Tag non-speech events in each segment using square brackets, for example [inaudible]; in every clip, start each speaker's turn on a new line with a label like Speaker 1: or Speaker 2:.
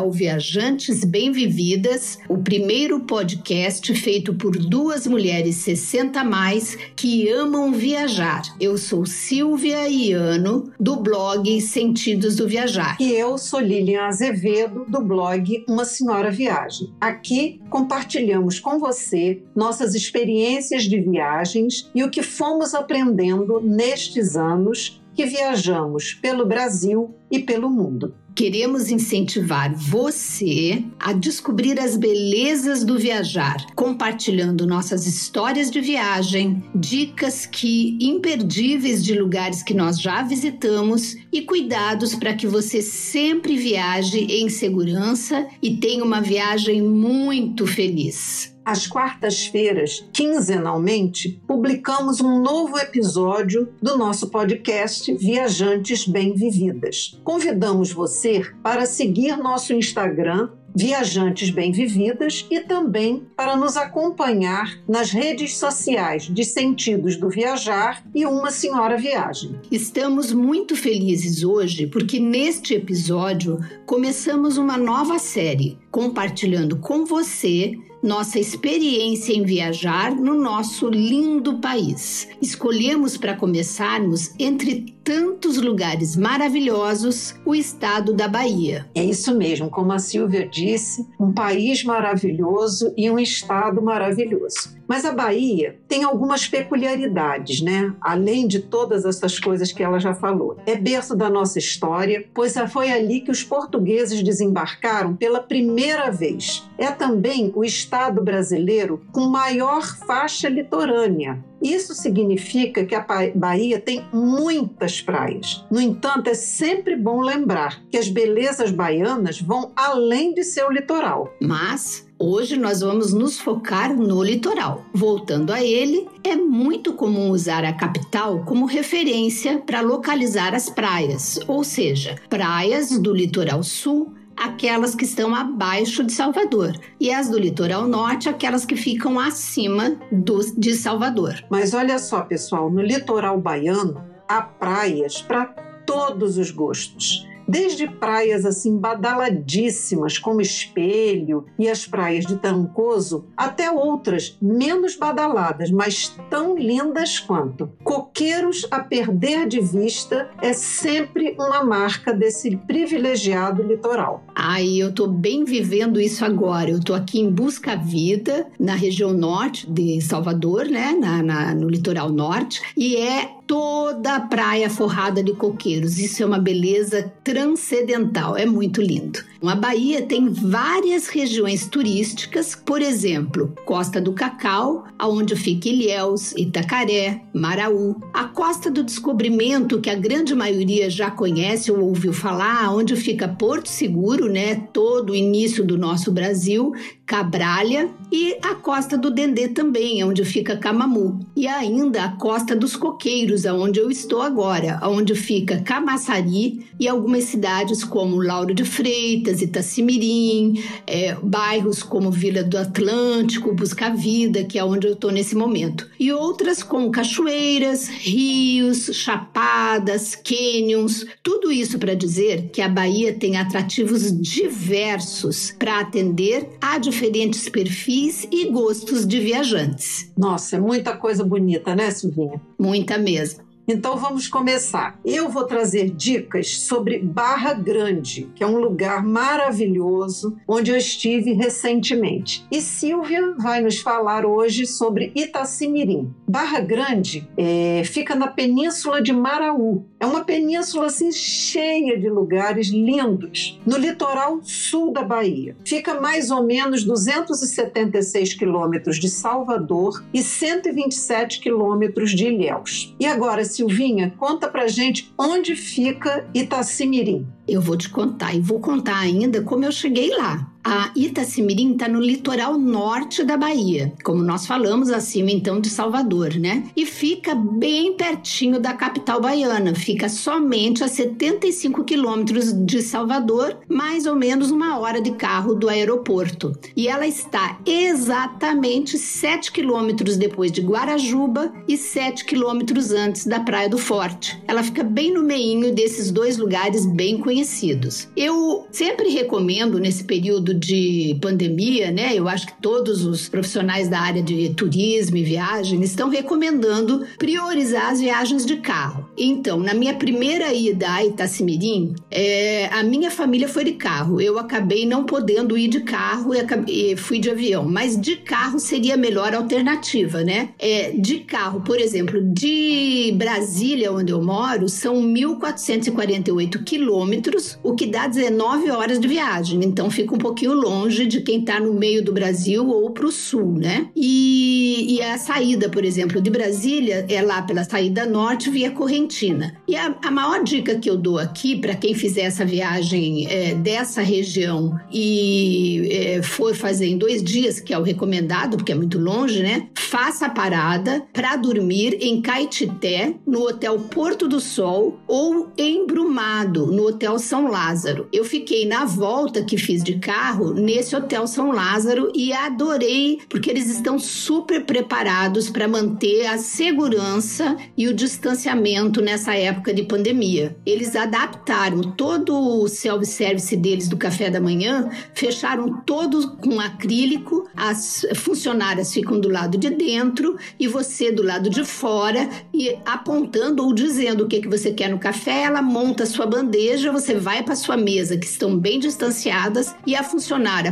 Speaker 1: ao Viajantes Bem-Vividas, o primeiro podcast feito por duas mulheres 60 a mais que amam viajar. Eu sou Silvia Iano, do blog Sentidos do Viajar.
Speaker 2: E eu sou Lilian Azevedo, do blog Uma Senhora Viagem. Aqui compartilhamos com você nossas experiências de viagens e o que fomos aprendendo nestes anos que viajamos pelo Brasil e pelo mundo.
Speaker 1: Queremos incentivar você a descobrir as belezas do viajar, compartilhando nossas histórias de viagem, dicas que imperdíveis de lugares que nós já visitamos e cuidados para que você sempre viaje em segurança e tenha uma viagem muito feliz.
Speaker 2: Às quartas-feiras, quinzenalmente, publicamos um novo episódio do nosso podcast Viajantes Bem-Vividas. Convidamos você para seguir nosso Instagram Viajantes Bem-Vividas e também para nos acompanhar nas redes sociais de Sentidos do Viajar e Uma Senhora Viagem.
Speaker 1: Estamos muito felizes hoje porque neste episódio começamos uma nova série compartilhando com você nossa experiência em viajar no nosso lindo país. Escolhemos para começarmos, entre tantos lugares maravilhosos, o estado da Bahia.
Speaker 2: É isso mesmo, como a Silvia disse, um país maravilhoso e um estado maravilhoso. Mas a Bahia tem algumas peculiaridades, né? Além de todas essas coisas que ela já falou. É berço da nossa história, pois foi ali que os portugueses desembarcaram pela primeira vez. É também o estado brasileiro com maior faixa litorânea, isso significa que a Bahia tem muitas praias. No entanto, é sempre bom lembrar que as belezas baianas vão além de seu litoral.
Speaker 1: Mas Hoje nós vamos nos focar no litoral. Voltando a ele, é muito comum usar a capital como referência para localizar as praias, ou seja, praias do litoral sul aquelas que estão abaixo de Salvador, e as do litoral norte, aquelas que ficam acima do, de Salvador.
Speaker 2: Mas olha só, pessoal, no litoral baiano há praias para todos os gostos desde praias assim badaladíssimas como Espelho e as praias de Trancoso, até outras menos badaladas, mas tão lindas quanto. Coqueiros a perder de vista é sempre uma marca desse privilegiado litoral.
Speaker 1: Ai, eu tô bem vivendo isso agora. Eu tô aqui em Busca Vida, na região norte de Salvador, né, na, na no litoral norte, e é toda a praia forrada de coqueiros. Isso é uma beleza transcendental, é muito lindo. A Bahia tem várias regiões turísticas, por exemplo, Costa do Cacau, aonde fica Ilhéus, Itacaré, Maraú, a Costa do Descobrimento, que a grande maioria já conhece ou ouviu falar, onde fica Porto Seguro, né, todo o início do nosso Brasil, Cabralha e a Costa do Dendê também, onde fica Camamu, e ainda a Costa dos Coqueiros aonde eu estou agora, onde fica Camaçari e algumas cidades como Lauro de Freitas, Itacimirim, é, bairros como Vila do Atlântico, Busca Vida, que é onde eu estou nesse momento, e outras como cachoeiras, rios, chapadas, cânions, tudo isso para dizer que a Bahia tem atrativos diversos para atender a diferentes perfis e gostos de viajantes.
Speaker 2: Nossa, é muita coisa bonita, né, Silvinha?
Speaker 1: Muita mesmo.
Speaker 2: Então vamos começar. Eu vou trazer dicas sobre Barra Grande, que é um lugar maravilhoso onde eu estive recentemente. E Silvia vai nos falar hoje sobre Itacimirim. Barra Grande é, fica na península de Maraú. É uma península assim cheia de lugares lindos no litoral sul da Bahia. Fica mais ou menos 276 quilômetros de Salvador e 127 quilômetros de Ilhéus. E agora, Silvinha, conta pra gente onde fica Itacimirim.
Speaker 1: Eu vou te contar e vou contar ainda como eu cheguei lá. A Itacimirim está no litoral norte da Bahia, como nós falamos acima então de Salvador, né? E fica bem pertinho da capital baiana, fica somente a 75 quilômetros de Salvador, mais ou menos uma hora de carro do aeroporto. E ela está exatamente 7 quilômetros depois de Guarajuba e 7 quilômetros antes da Praia do Forte. Ela fica bem no meinho desses dois lugares bem conhecidos. Eu sempre recomendo nesse período de pandemia, né? Eu acho que todos os profissionais da área de turismo e viagem estão recomendando priorizar as viagens de carro. Então, na minha primeira ida a Itacimirim, é, a minha família foi de carro. Eu acabei não podendo ir de carro e, acabei, fui de avião. Mas de carro seria a melhor alternativa, né? É, de carro, por exemplo, de Brasília, onde eu moro, são 1.448 quilômetros, o que dá 19 horas de viagem. Então fica um pouquinho longe de quem está no meio do Brasil ou para o sul, né? E, e, a saída, por exemplo, de Brasília é lá pela saída norte via Correntina. E a, a maior dica que eu dou aqui para quem fizer essa viagem é, dessa região e é, for fazer em dois dias, que é o recomendado, porque é muito longe, né? Faça a parada para dormir em Caetité, no Hotel Porto do Sol ou em Brumado, no Hotel São Lázaro. Eu fiquei na volta que fiz de carro nesse Hotel São Lázaro e adorei, porque eles estão super preparados para manter a segurança e o distanciamento nessa época de pandemia. Eles adaptaram todo o self-service deles do café da manhã, fecharam todo com acrílico, as funcionárias ficam do lado de dentro e você do lado de fora e apontando ou dizendo o que, que você quer no café, ela monta a sua bandeja, você vai para sua mesa, que estão bem distanciadas, e a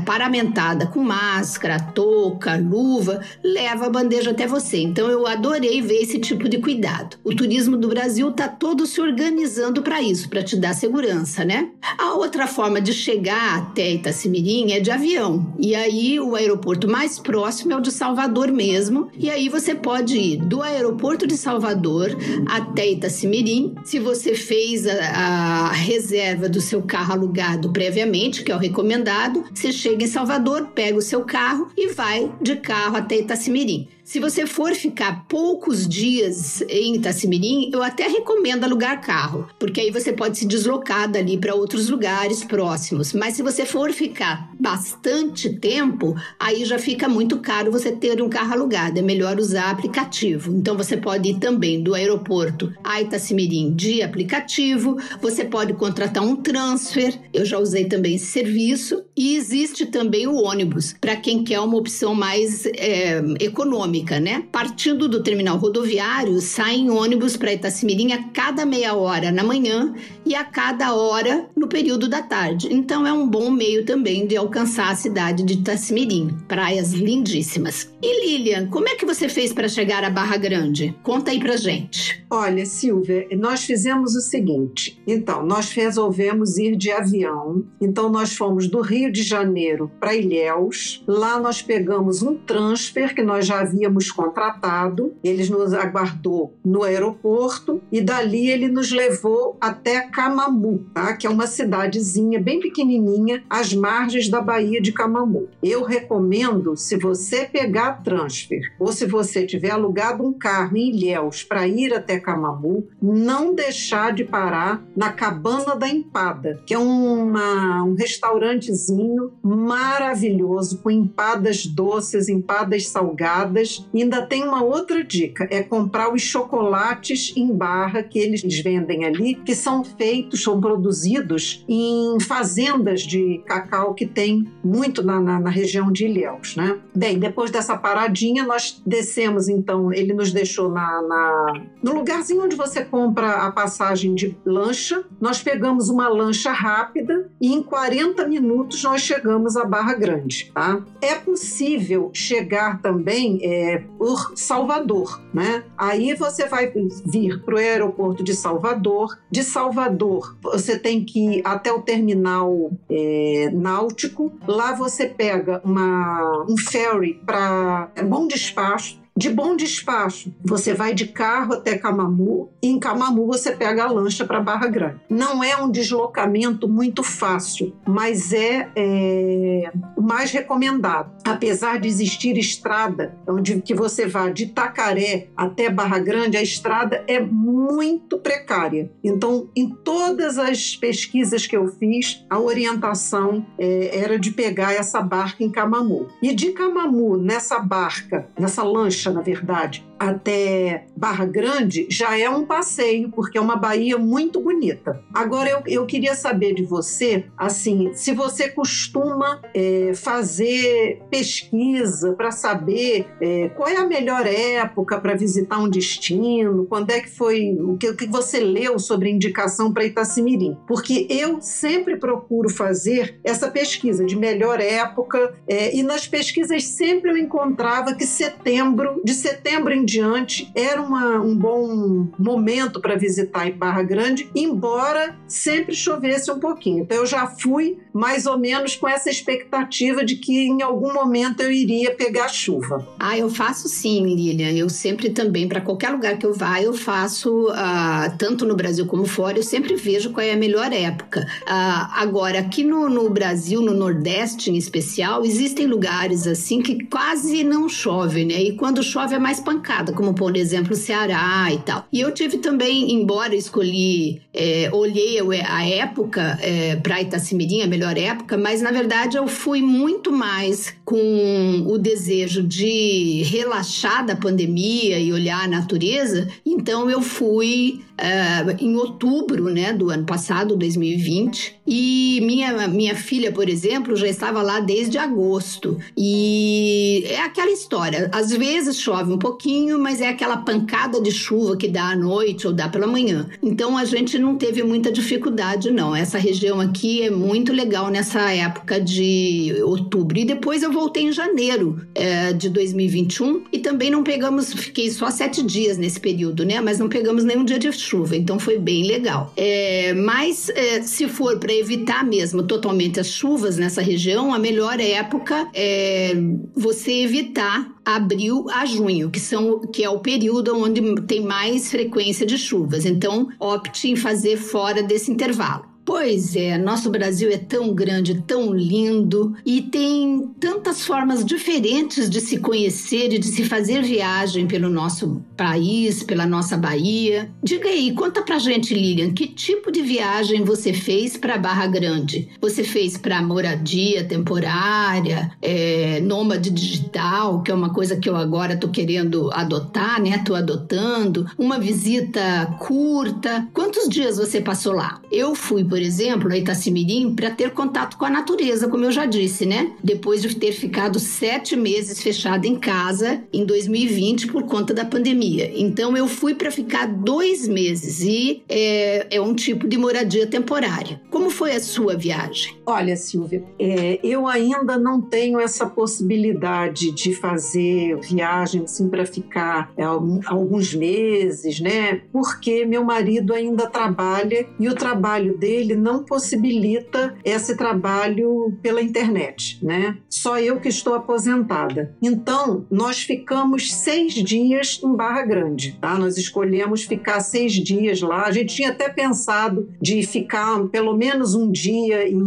Speaker 1: paramentada com máscara, touca, luva, leva a bandeja até você. Então eu adorei ver esse tipo de cuidado. O turismo do Brasil está todo se organizando para isso, para te dar segurança, né? A outra forma de chegar até Itacimirim é de avião. E aí o aeroporto mais próximo é o de Salvador mesmo. E aí você pode ir do aeroporto de Salvador até Itacimirim. Se você fez a, a reserva do seu carro alugado previamente, que é o recomendado, você chega em Salvador, pega o seu carro e vai de carro até Itacimirim. Se você for ficar poucos dias em Itacimirim, eu até recomendo alugar carro, porque aí você pode se deslocar dali para outros lugares próximos. Mas se você for ficar bastante tempo, aí já fica muito caro você ter um carro alugado. É melhor usar aplicativo. Então você pode ir também do aeroporto a Itacimirim de aplicativo, você pode contratar um transfer. Eu já usei também esse serviço. E existe também o ônibus, para quem quer uma opção mais é, econômica né? Partindo do terminal rodoviário, saem ônibus para Itacimirim a cada meia hora na manhã e a cada hora no período da tarde. Então é um bom meio também de alcançar a cidade de Itacimirim. Praias lindíssimas. E Lilian, como é que você fez para chegar à Barra Grande? Conta aí pra gente.
Speaker 2: Olha, Silvia, nós fizemos o seguinte. Então, nós resolvemos ir de avião. Então, nós fomos do Rio de Janeiro para Ilhéus. Lá nós pegamos um transfer que nós já havíamos havíamos contratado. Ele nos aguardou no aeroporto e dali ele nos levou até Camamu, tá? que é uma cidadezinha bem pequenininha às margens da Baía de Camamu. Eu recomendo, se você pegar transfer ou se você tiver alugado um carro em Ilhéus para ir até Camamu, não deixar de parar na Cabana da Empada, que é uma, um restaurantezinho maravilhoso com empadas doces, empadas salgadas e ainda tem uma outra dica: é comprar os chocolates em barra que eles vendem ali, que são feitos, são produzidos em fazendas de cacau que tem muito na, na, na região de Ilhéus, né? Bem, depois dessa paradinha, nós descemos, então, ele nos deixou na, na, no lugarzinho onde você compra a passagem de lancha. Nós pegamos uma lancha rápida e em 40 minutos nós chegamos à Barra Grande, tá? É possível chegar também. É, é, por Salvador, né? Aí você vai vir para o aeroporto de Salvador. De Salvador, você tem que ir até o terminal é, náutico. Lá você pega uma, um ferry para Bom Despacho de bom despacho, você vai de carro até Camamu e em Camamu você pega a lancha para Barra Grande. Não é um deslocamento muito fácil, mas é, é o mais recomendado. Apesar de existir estrada, onde que você vá de Tacaré até Barra Grande, a estrada é muito precária. Então, em todas as pesquisas que eu fiz, a orientação é, era de pegar essa barca em Camamu. E de Camamu, nessa barca, nessa lancha, na verdade, até Barra Grande já é um passeio, porque é uma baía muito bonita. Agora eu, eu queria saber de você, assim, se você costuma é, fazer pesquisa para saber é, qual é a melhor época para visitar um destino, quando é que foi, o que, o que você leu sobre indicação para Itacimirim. Porque eu sempre procuro fazer essa pesquisa de melhor época é, e nas pesquisas sempre eu encontrava que setembro, de setembro em diante, era uma, um bom momento para visitar em Barra Grande, embora sempre chovesse um pouquinho. Então eu já fui mais ou menos com essa expectativa de que em algum momento eu iria pegar chuva.
Speaker 1: Ah, eu faço sim, Lilian. Eu sempre também, para qualquer lugar que eu vá, eu faço, uh, tanto no Brasil como fora, eu sempre vejo qual é a melhor época. Uh, agora, aqui no, no Brasil, no Nordeste em especial, existem lugares assim que quase não chove, né? E quando chove é mais pancada, como por exemplo o Ceará e tal. E eu tive também, embora escolhi, é, olhei a época é, para Itacimirim, a melhor época, mas na verdade eu fui muito mais com o desejo de relaxar da pandemia e olhar a natureza. Então eu fui uh, em outubro né, do ano passado, 2020. E minha, minha filha, por exemplo, já estava lá desde agosto. E é aquela história: às vezes chove um pouquinho, mas é aquela pancada de chuva que dá à noite ou dá pela manhã. Então a gente não teve muita dificuldade, não. Essa região aqui é muito legal nessa época de outubro. E depois eu voltei em janeiro é, de 2021 e também não pegamos, fiquei só sete dias nesse período, né? Mas não pegamos nenhum dia de chuva, então foi bem legal. É, mas é, se for para evitar mesmo totalmente as chuvas nessa região, a melhor época é você evitar abril a junho, que são que é o período onde tem mais frequência de chuvas. Então, opte em fazer fora desse intervalo. Pois é, nosso Brasil é tão grande, tão lindo e tem tantas formas diferentes de se conhecer e de se fazer viagem pelo nosso país, pela nossa Bahia. Diga aí, conta pra gente, Lilian, que tipo de viagem você fez para Barra Grande? Você fez para moradia temporária, é, nômade digital, que é uma coisa que eu agora tô querendo adotar, né? Tô adotando. Uma visita curta. Quantos dias você passou lá? Eu fui, por por exemplo, a Itacimirim, para ter contato com a natureza, como eu já disse, né? Depois de ter ficado sete meses fechada em casa em 2020 por conta da pandemia. Então eu fui para ficar dois meses e é, é, um tipo de moradia temporária. Como foi a sua viagem?
Speaker 2: Olha, Silvia, é, eu ainda não tenho essa possibilidade de fazer viagem assim para ficar é, alguns meses, né? Porque meu marido ainda trabalha e o trabalho dele ele não possibilita esse trabalho pela internet, né? Só eu que estou aposentada. Então, nós ficamos seis dias em Barra Grande, tá? Nós escolhemos ficar seis dias lá. A gente tinha até pensado de ficar pelo menos um dia em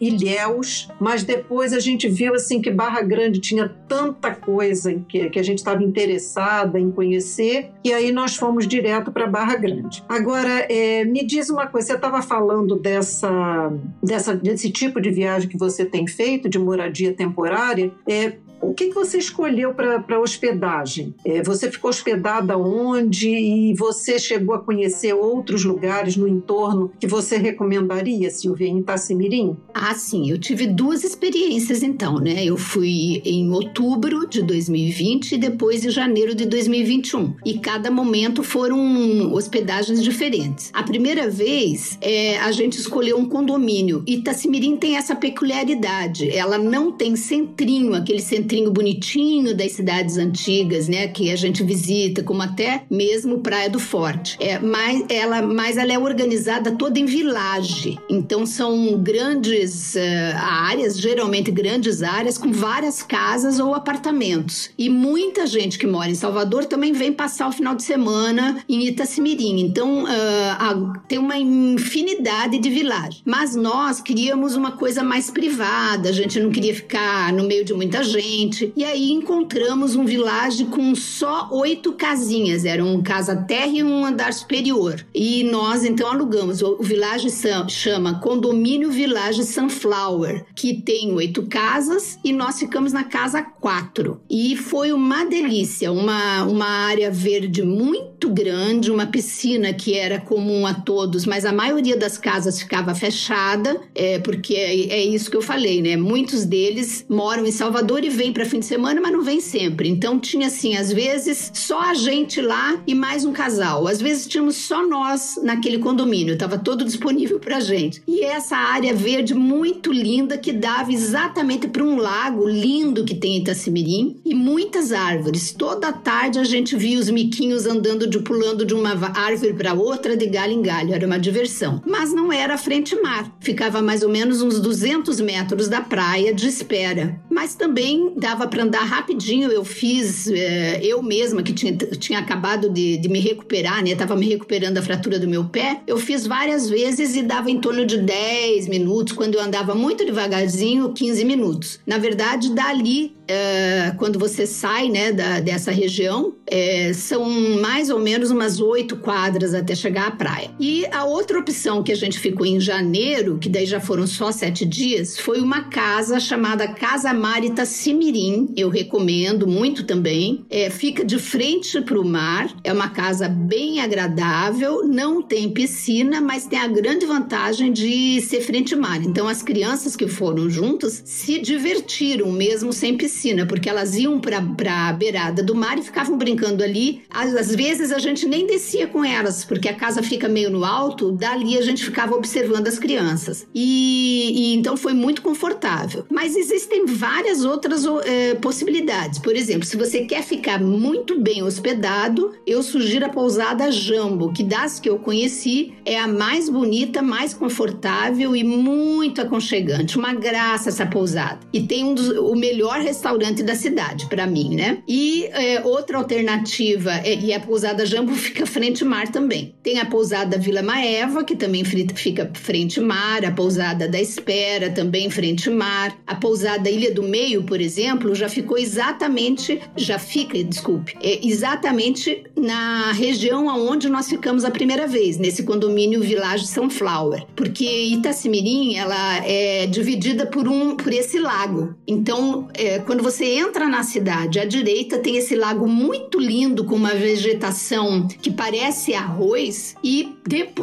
Speaker 2: Ilhéus, mas depois a gente viu assim que Barra Grande tinha tanta coisa que, que a gente estava interessada em conhecer, e aí nós fomos direto para Barra Grande. Agora, é, me diz uma coisa, você estava falando dessa, dessa, desse tipo de viagem que você tem feito, de moradia temporária, é, o que, que você escolheu para hospedagem? É, você ficou hospedada onde e você chegou a conhecer outros lugares no entorno que você recomendaria, Silvia, em Itacimirim?
Speaker 1: Ah, sim. Eu tive duas experiências então, né? Eu fui em outubro de 2020 e depois em janeiro de 2021. E cada momento foram hospedagens diferentes. A primeira vez, é, a gente escolheu um condomínio. Itacimirim tem essa peculiaridade. Ela não tem centrinho, aquele centrinho centrinho bonitinho das cidades antigas, né? Que a gente visita, como até mesmo Praia do Forte. É, mas, ela, mas ela é organizada toda em vilagem. Então são grandes uh, áreas, geralmente grandes áreas, com várias casas ou apartamentos. E muita gente que mora em Salvador também vem passar o final de semana em Itacimirim. Então uh, a, tem uma infinidade de vilagens. Mas nós queríamos uma coisa mais privada, a gente não queria ficar no meio de muita gente. E aí encontramos um vilage com só oito casinhas. Era um casa terra e um andar superior. E nós então alugamos. O, o vilage chama Condomínio Village Sunflower, que tem oito casas e nós ficamos na casa quatro. E foi uma delícia, uma, uma área verde muito grande, uma piscina que era comum a todos, mas a maioria das casas ficava fechada, é, porque é, é isso que eu falei, né? Muitos deles moram em Salvador e vêm para fim de semana, mas não vêm sempre. Então tinha assim, às vezes só a gente lá e mais um casal. Às vezes tínhamos só nós naquele condomínio, estava todo disponível para gente. E essa área verde muito linda que dava exatamente para um lago lindo que tem em Itacimirim e muitas árvores. Toda tarde a gente via os miquinhos andando de pulando de uma árvore para outra de galho em galho. Era uma diversão. Mas não era frente mar. Ficava mais ou menos uns 200 metros da praia de espera. Mas também dava para andar rapidinho. Eu fiz, é, eu mesma que tinha, tinha acabado de, de me recuperar, né? Tava me recuperando da fratura do meu pé. Eu fiz várias vezes e dava em torno de 10 minutos. Quando eu andava muito devagarzinho, 15 minutos. Na verdade, dali é, quando você sai né, da, dessa região, é, são mais ou menos umas oito quadras até chegar à praia. E a outra opção que a gente ficou em janeiro, que daí já foram só sete dias, foi uma casa chamada Casa Marita Simirim. Eu recomendo muito também. É, fica de frente para o mar, é uma casa bem agradável, não tem piscina, mas tem a grande vantagem de ser frente mar. Então as crianças que foram juntas se divertiram mesmo sem piscina piscina, porque elas iam para a beirada do mar e ficavam brincando ali. Às, às, vezes a gente nem descia com elas, porque a casa fica meio no alto, dali a gente ficava observando as crianças. E, e então foi muito confortável. Mas existem várias outras é, possibilidades. Por exemplo, se você quer ficar muito bem hospedado, eu sugiro a pousada Jambo, que das que eu conheci é a mais bonita, mais confortável e muito aconchegante. Uma graça essa pousada. E tem um dos, o melhor restaurante restaurante da cidade, para mim, né? E é, outra alternativa, é, e a pousada Jambo [laughs] fica frente mar também. Tem a pousada Vila Maeva, que também fica frente mar, a pousada da Espera também frente mar. A pousada Ilha do Meio, por exemplo, já ficou exatamente, já fica, desculpe, é exatamente na região aonde nós ficamos a primeira vez, nesse condomínio Village Sunflower, porque Itacimirim, ela é dividida por um por esse lago. Então, é, quando quando você entra na cidade, à direita tem esse lago muito lindo com uma vegetação que parece arroz e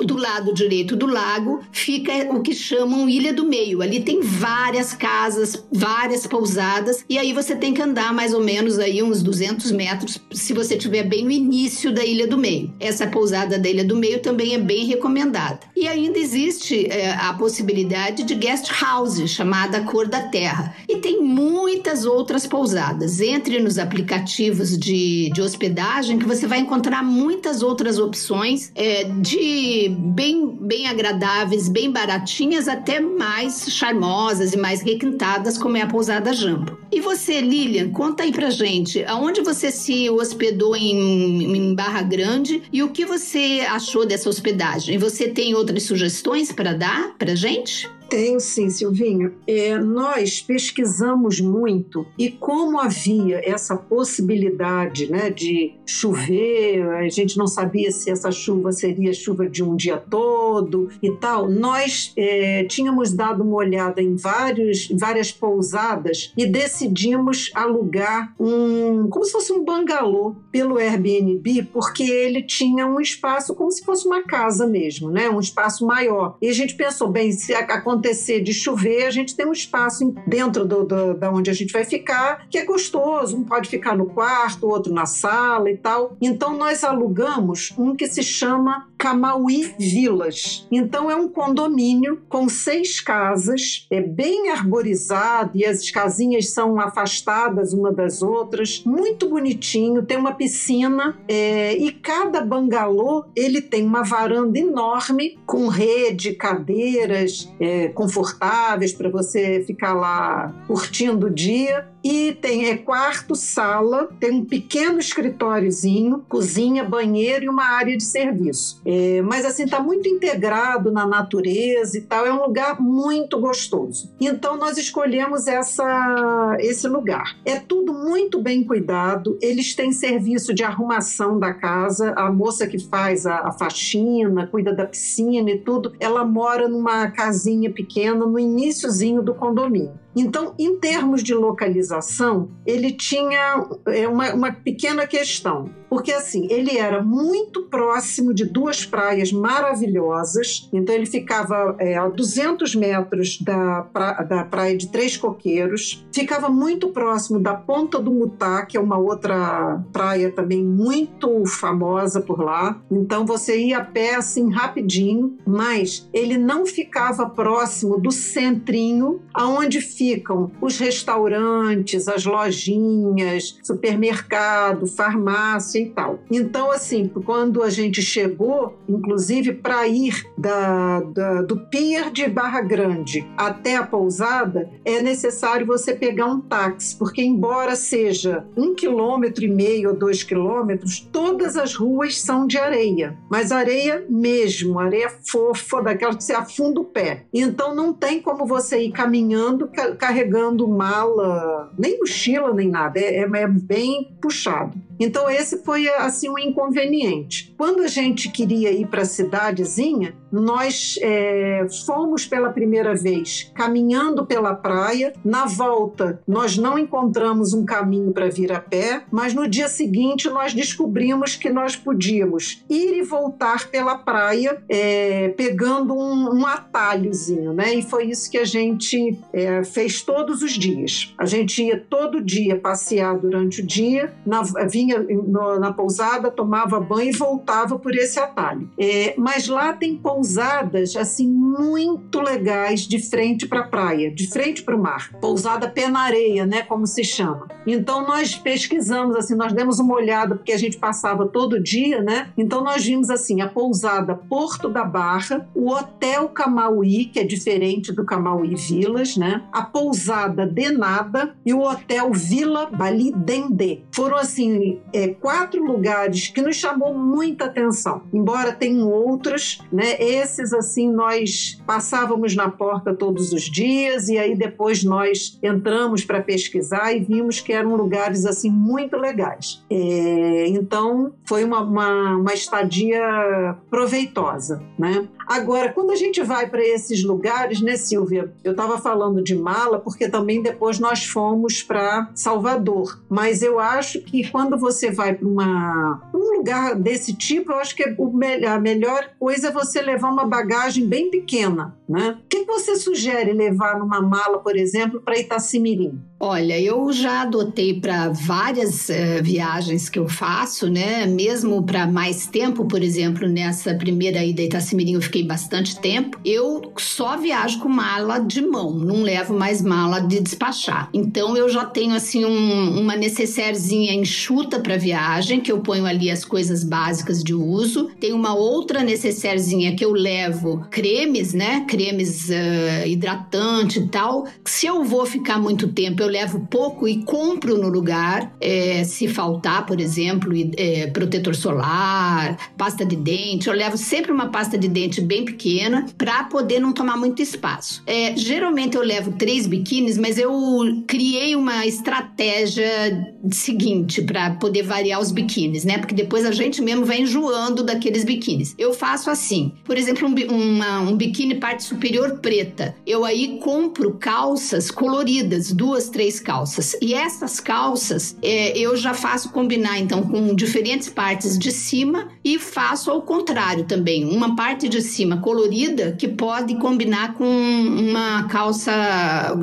Speaker 1: do lado direito do lago fica o que chamam Ilha do Meio. Ali tem várias casas, várias pousadas e aí você tem que andar mais ou menos aí uns 200 metros se você estiver bem no início da Ilha do Meio. Essa pousada da Ilha do Meio também é bem recomendada. E ainda existe é, a possibilidade de guest house chamada Cor da Terra e tem muitas outras outras pousadas. Entre nos aplicativos de, de hospedagem que você vai encontrar muitas outras opções é, de bem, bem agradáveis, bem baratinhas, até mais charmosas e mais requintadas, como é a pousada Jambo. E você, Lilian, conta aí pra gente, aonde você se hospedou em, em Barra Grande e o que você achou dessa hospedagem? Você tem outras sugestões para dar pra gente?
Speaker 2: Tenho sim, Silvinho. É, nós pesquisamos muito e como havia essa possibilidade né, de chover, a gente não sabia se essa chuva seria chuva de um dia todo e tal, nós é, tínhamos dado uma olhada em vários, várias pousadas e decidimos alugar um, como se fosse um bangalô pelo Airbnb, porque ele tinha um espaço como se fosse uma casa mesmo, né, um espaço maior. E a gente pensou, bem, se acontecer acontecer de chover, a gente tem um espaço dentro do, do, da onde a gente vai ficar, que é gostoso. Um pode ficar no quarto, outro na sala e tal. Então nós alugamos um que se chama Camauí Vilas. Então é um condomínio com seis casas, é bem arborizado e as casinhas são afastadas uma das outras, muito bonitinho, tem uma piscina é, e cada bangalô ele tem uma varanda enorme com rede, cadeiras é, confortáveis para você ficar lá curtindo o dia e tem é quarto, sala, tem um pequeno escritóriozinho, cozinha, banheiro e uma área de serviço. É, mas assim está muito integrado na natureza e tal. É um lugar muito gostoso. Então nós escolhemos essa esse lugar. É tudo muito bem cuidado. Eles têm serviço de arrumação da casa. A moça que faz a, a faxina, cuida da piscina e tudo, ela mora numa casinha pequena no iníciozinho do condomínio. Então, em termos de localização, ele tinha é, uma, uma pequena questão, porque assim, ele era muito próximo de duas praias maravilhosas, então ele ficava é, a 200 metros da, pra, da praia de Três Coqueiros, ficava muito próximo da Ponta do Mutá, que é uma outra praia também muito famosa por lá, então você ia a pé assim rapidinho, mas ele não ficava próximo do centrinho, aonde fica ficam os restaurantes, as lojinhas, supermercado, farmácia e tal. Então, assim, quando a gente chegou, inclusive para ir da, da, do pier de Barra Grande até a pousada, é necessário você pegar um táxi, porque embora seja um quilômetro e meio ou dois quilômetros, todas as ruas são de areia, mas areia mesmo, areia fofa, daquela que você afunda o pé. Então não tem como você ir caminhando carregando mala, nem mochila, nem nada, é, é, é bem puxado. Então esse foi assim um inconveniente. Quando a gente queria ir para a cidadezinha, nós é, fomos pela primeira vez caminhando pela praia. Na volta, nós não encontramos um caminho para vir a pé, mas no dia seguinte nós descobrimos que nós podíamos ir e voltar pela praia é, pegando um, um, atalhozinho, né? E foi isso que a gente é, fez todos os dias. A gente ia todo dia passear durante o dia, na, vinha no, na pousada, tomava banho e voltava por esse atalho. É, mas lá tem pousadas assim muito legais de frente para a praia, de frente para o mar. Pousada pé na areia, né, como se chama. Então nós pesquisamos assim, nós demos uma olhada porque a gente passava todo dia, né? Então nós vimos assim a pousada Porto da Barra, o Hotel Camauí, que é diferente do Camauí Vilas, né? A pousada Denada e o Hotel Vila Bali Dendê. Foram assim é, quatro lugares que nos chamou muita atenção. Embora tenham outros, né? Esses assim nós passávamos na porta todos os dias e aí depois nós entramos para pesquisar e vimos que eram lugares assim muito legais. É, então foi uma, uma, uma estadia proveitosa, né? Agora, quando a gente vai para esses lugares, né, Silvia? Eu estava falando de mala porque também depois nós fomos para Salvador. Mas eu acho que quando você vai para um lugar desse tipo, eu acho que é a melhor coisa é você levar uma bagagem bem pequena, né? O que você sugere levar numa mala, por exemplo, para Itacimirim?
Speaker 1: Olha, eu já adotei para várias uh, viagens que eu faço, né? Mesmo para mais tempo, por exemplo, nessa primeira ida a Itacimirim eu fiquei bastante tempo. Eu só viajo com mala de mão, não levo mais mala de despachar. Então eu já tenho assim um, uma necessairezinha enxuta para viagem, que eu ponho ali as coisas básicas de uso. Tem uma outra necessairezinha que eu levo cremes, né? Cremes uh, hidratante e tal. Se eu vou ficar muito tempo, eu levo pouco e compro no lugar. É, se faltar, por exemplo, é, protetor solar, pasta de dente, eu levo sempre uma pasta de dente bem pequena para poder não tomar muito espaço. É, geralmente eu levo três biquínis, mas eu criei uma estratégia seguinte para poder variar os biquínis, né? Porque depois a gente mesmo vai enjoando daqueles biquínis. Eu faço assim, por exemplo, um, uma, um biquíni parte superior preta. Eu aí compro calças coloridas, duas, três calças. E essas calças é, eu já faço combinar então com diferentes partes de cima e faço ao contrário também. Uma parte de cima colorida que pode combinar com uma calça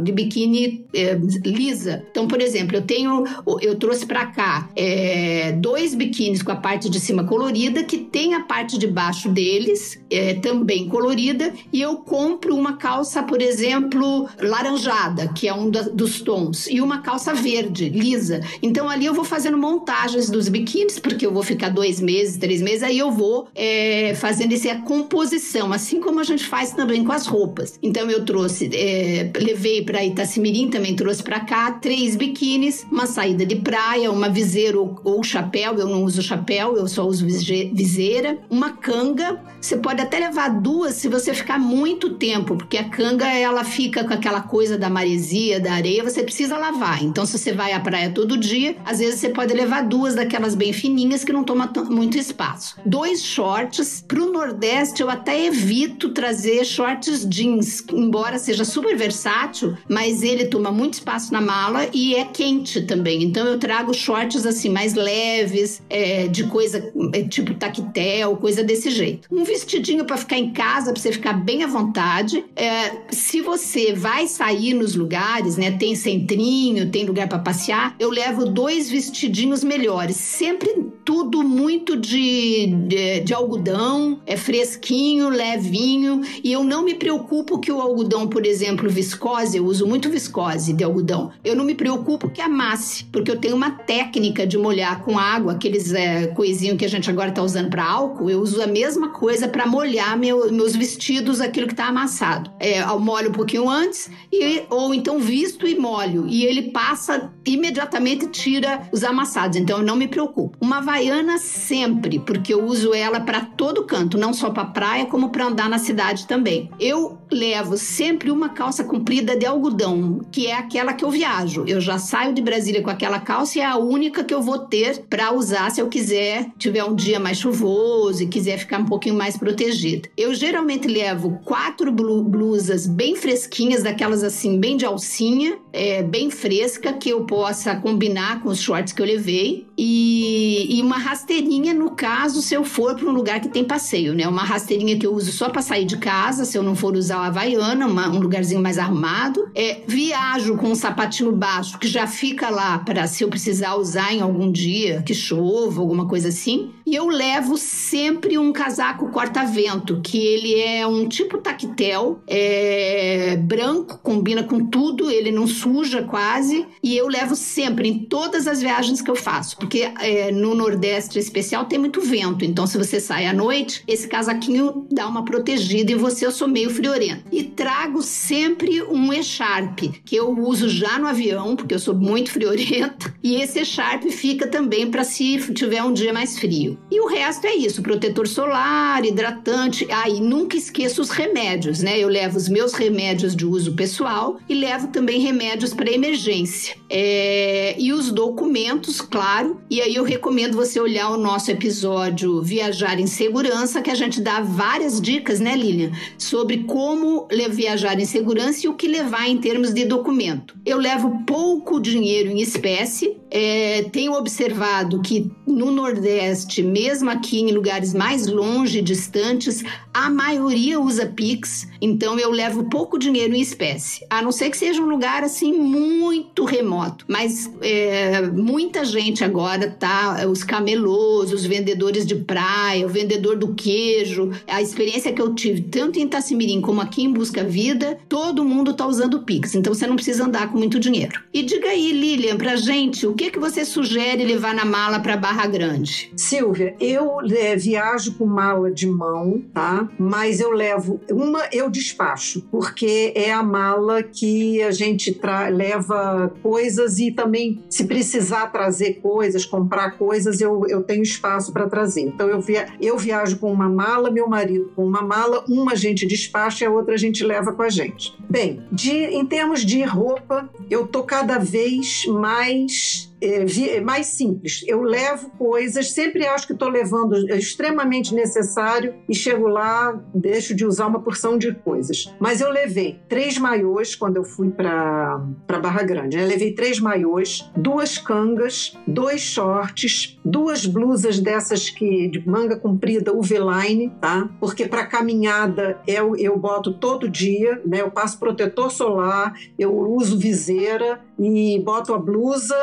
Speaker 1: de biquíni é, lisa. Então, por exemplo, eu tenho, eu trouxe para cá é, dois biquínis com a parte de cima colorida que tem a parte de baixo deles é, também colorida e eu compro uma calça, por exemplo, laranjada, que é um dos tons, e uma calça verde, lisa. Então ali eu vou fazendo montagens dos biquínis, porque eu vou ficar dois meses, três meses, aí eu vou é, fazendo essa composição, assim como a gente faz também com as roupas. Então eu trouxe, é, levei para Itacimirim, também trouxe para cá três biquínis, uma saída de praia, uma viseira ou, ou chapéu, eu não uso chapéu, eu só uso viseira, uma canga, você pode até levar duas se você ficar muito tempo, porque a canga ela fica com aquela coisa da maresia, da areia, você precisa lavar. Então, se você vai à praia todo dia, às vezes você pode levar duas daquelas bem fininhas que não toma muito espaço. Dois shorts. Pro Nordeste, eu até evito trazer shorts jeans, embora seja super versátil, mas ele toma muito espaço na mala e é quente também. Então, eu trago shorts assim mais leves, é, de coisa é, tipo tactel, coisa desse jeito. Um vestidinho para ficar em casa, para você ficar bem à vontade. É, se você vai sair nos lugares, né, tem centrinho, tem lugar para passear, eu levo dois vestidinhos melhores. Sempre tudo muito de, de, de, algodão, é fresquinho, levinho, e eu não me preocupo que o algodão, por exemplo, viscose, eu uso muito viscose de algodão, eu não me preocupo que amasse, porque eu tenho uma técnica de molhar com água, aqueles é, coisinhos que a gente agora está usando para álcool, eu uso a mesma coisa para molhar meu, meus vestidos, aquilo que está amassado. É, eu molho um pouquinho antes, e, ou então visto e molho, e ele passa imediatamente tira os amassados, então eu não me preocupo. Uma Havaiana sempre, porque eu uso ela para todo canto, não só para praia, como para andar na cidade também. Eu levo sempre uma calça comprida de algodão, que é aquela que eu viajo. Eu já saio de Brasília com aquela calça e é a única que eu vou ter para usar se eu quiser, tiver um dia mais chuvoso e quiser ficar um pouquinho mais protegida. Eu geralmente levo quatro blusas bem fresquinhas, daquelas assim, bem de alcinha, é, bem fresca, que eu possa combinar com os shorts que eu levei. E, e uma rasteirinha, no caso, se eu for para um lugar que tem passeio, né? Uma rasteirinha que eu uso só para sair de casa, se eu não for usar a Havaiana, uma, um lugarzinho mais arrumado. É, viajo com um sapatinho baixo que já fica lá para se eu precisar usar em algum dia, que chova, alguma coisa assim. E eu levo sempre um casaco corta-vento, que ele é um tipo tactel, é branco, combina com tudo, ele não suja quase. E eu levo sempre em todas as viagens que eu faço, porque é, no Nordeste especial tem muito vento. Então, se você sai à noite, esse casaquinho dá uma protegida em você. Eu sou meio friorento. E trago sempre um echarpe, que eu uso já no avião, porque eu sou muito friorento. E esse echarpe fica também para se tiver um dia mais frio. E o resto é isso: protetor solar, hidratante. Aí ah, nunca esqueço os remédios, né? Eu levo os meus remédios de uso pessoal e levo também remédios para emergência. É... E os documentos, claro. E aí eu recomendo você olhar o nosso episódio Viajar em Segurança, que a gente dá várias dicas, né, Lilian, sobre como viajar em segurança e o que levar em termos de documento. Eu levo pouco dinheiro em espécie, é, tenho observado que no Nordeste, mesmo aqui em lugares mais longe, distantes, a maioria usa Pix, então eu levo pouco dinheiro em espécie, a não ser que seja um lugar assim muito remoto. Mas é, muita gente agora tá, os camelôs, os vendedores de praia, o vendedor do queijo, a experiência que eu tive tanto em Itacimirim como aqui em Busca Vida, todo mundo tá usando Pix, então você não precisa andar com muito dinheiro. E diga aí, Lilian, pra gente, o que que você sugere levar na mala para Barra Grande?
Speaker 2: Silvia, eu é, viajo com mala de mão, tá? Mas eu levo uma, eu despacho, porque é a mala que a gente leva coisas e também, se precisar trazer coisas, comprar coisas, eu, eu tenho espaço para trazer. Então eu, via, eu viajo com uma mala, meu marido com uma mala, uma a gente despacha e a outra a gente leva com a gente. Bem, de, em termos de roupa, eu tô cada vez mais é, é, mais simples. Eu levo coisas, sempre acho que estou levando extremamente necessário e chego lá, deixo de usar uma porção de coisas. Mas eu levei três maiôs quando eu fui para Barra Grande. Eu levei três maiôs, duas cangas, dois shorts, duas blusas dessas que de manga comprida, UV-line, tá? Porque para caminhada eu, eu boto todo dia, né? Eu passo protetor solar, eu uso viseira e boto a blusa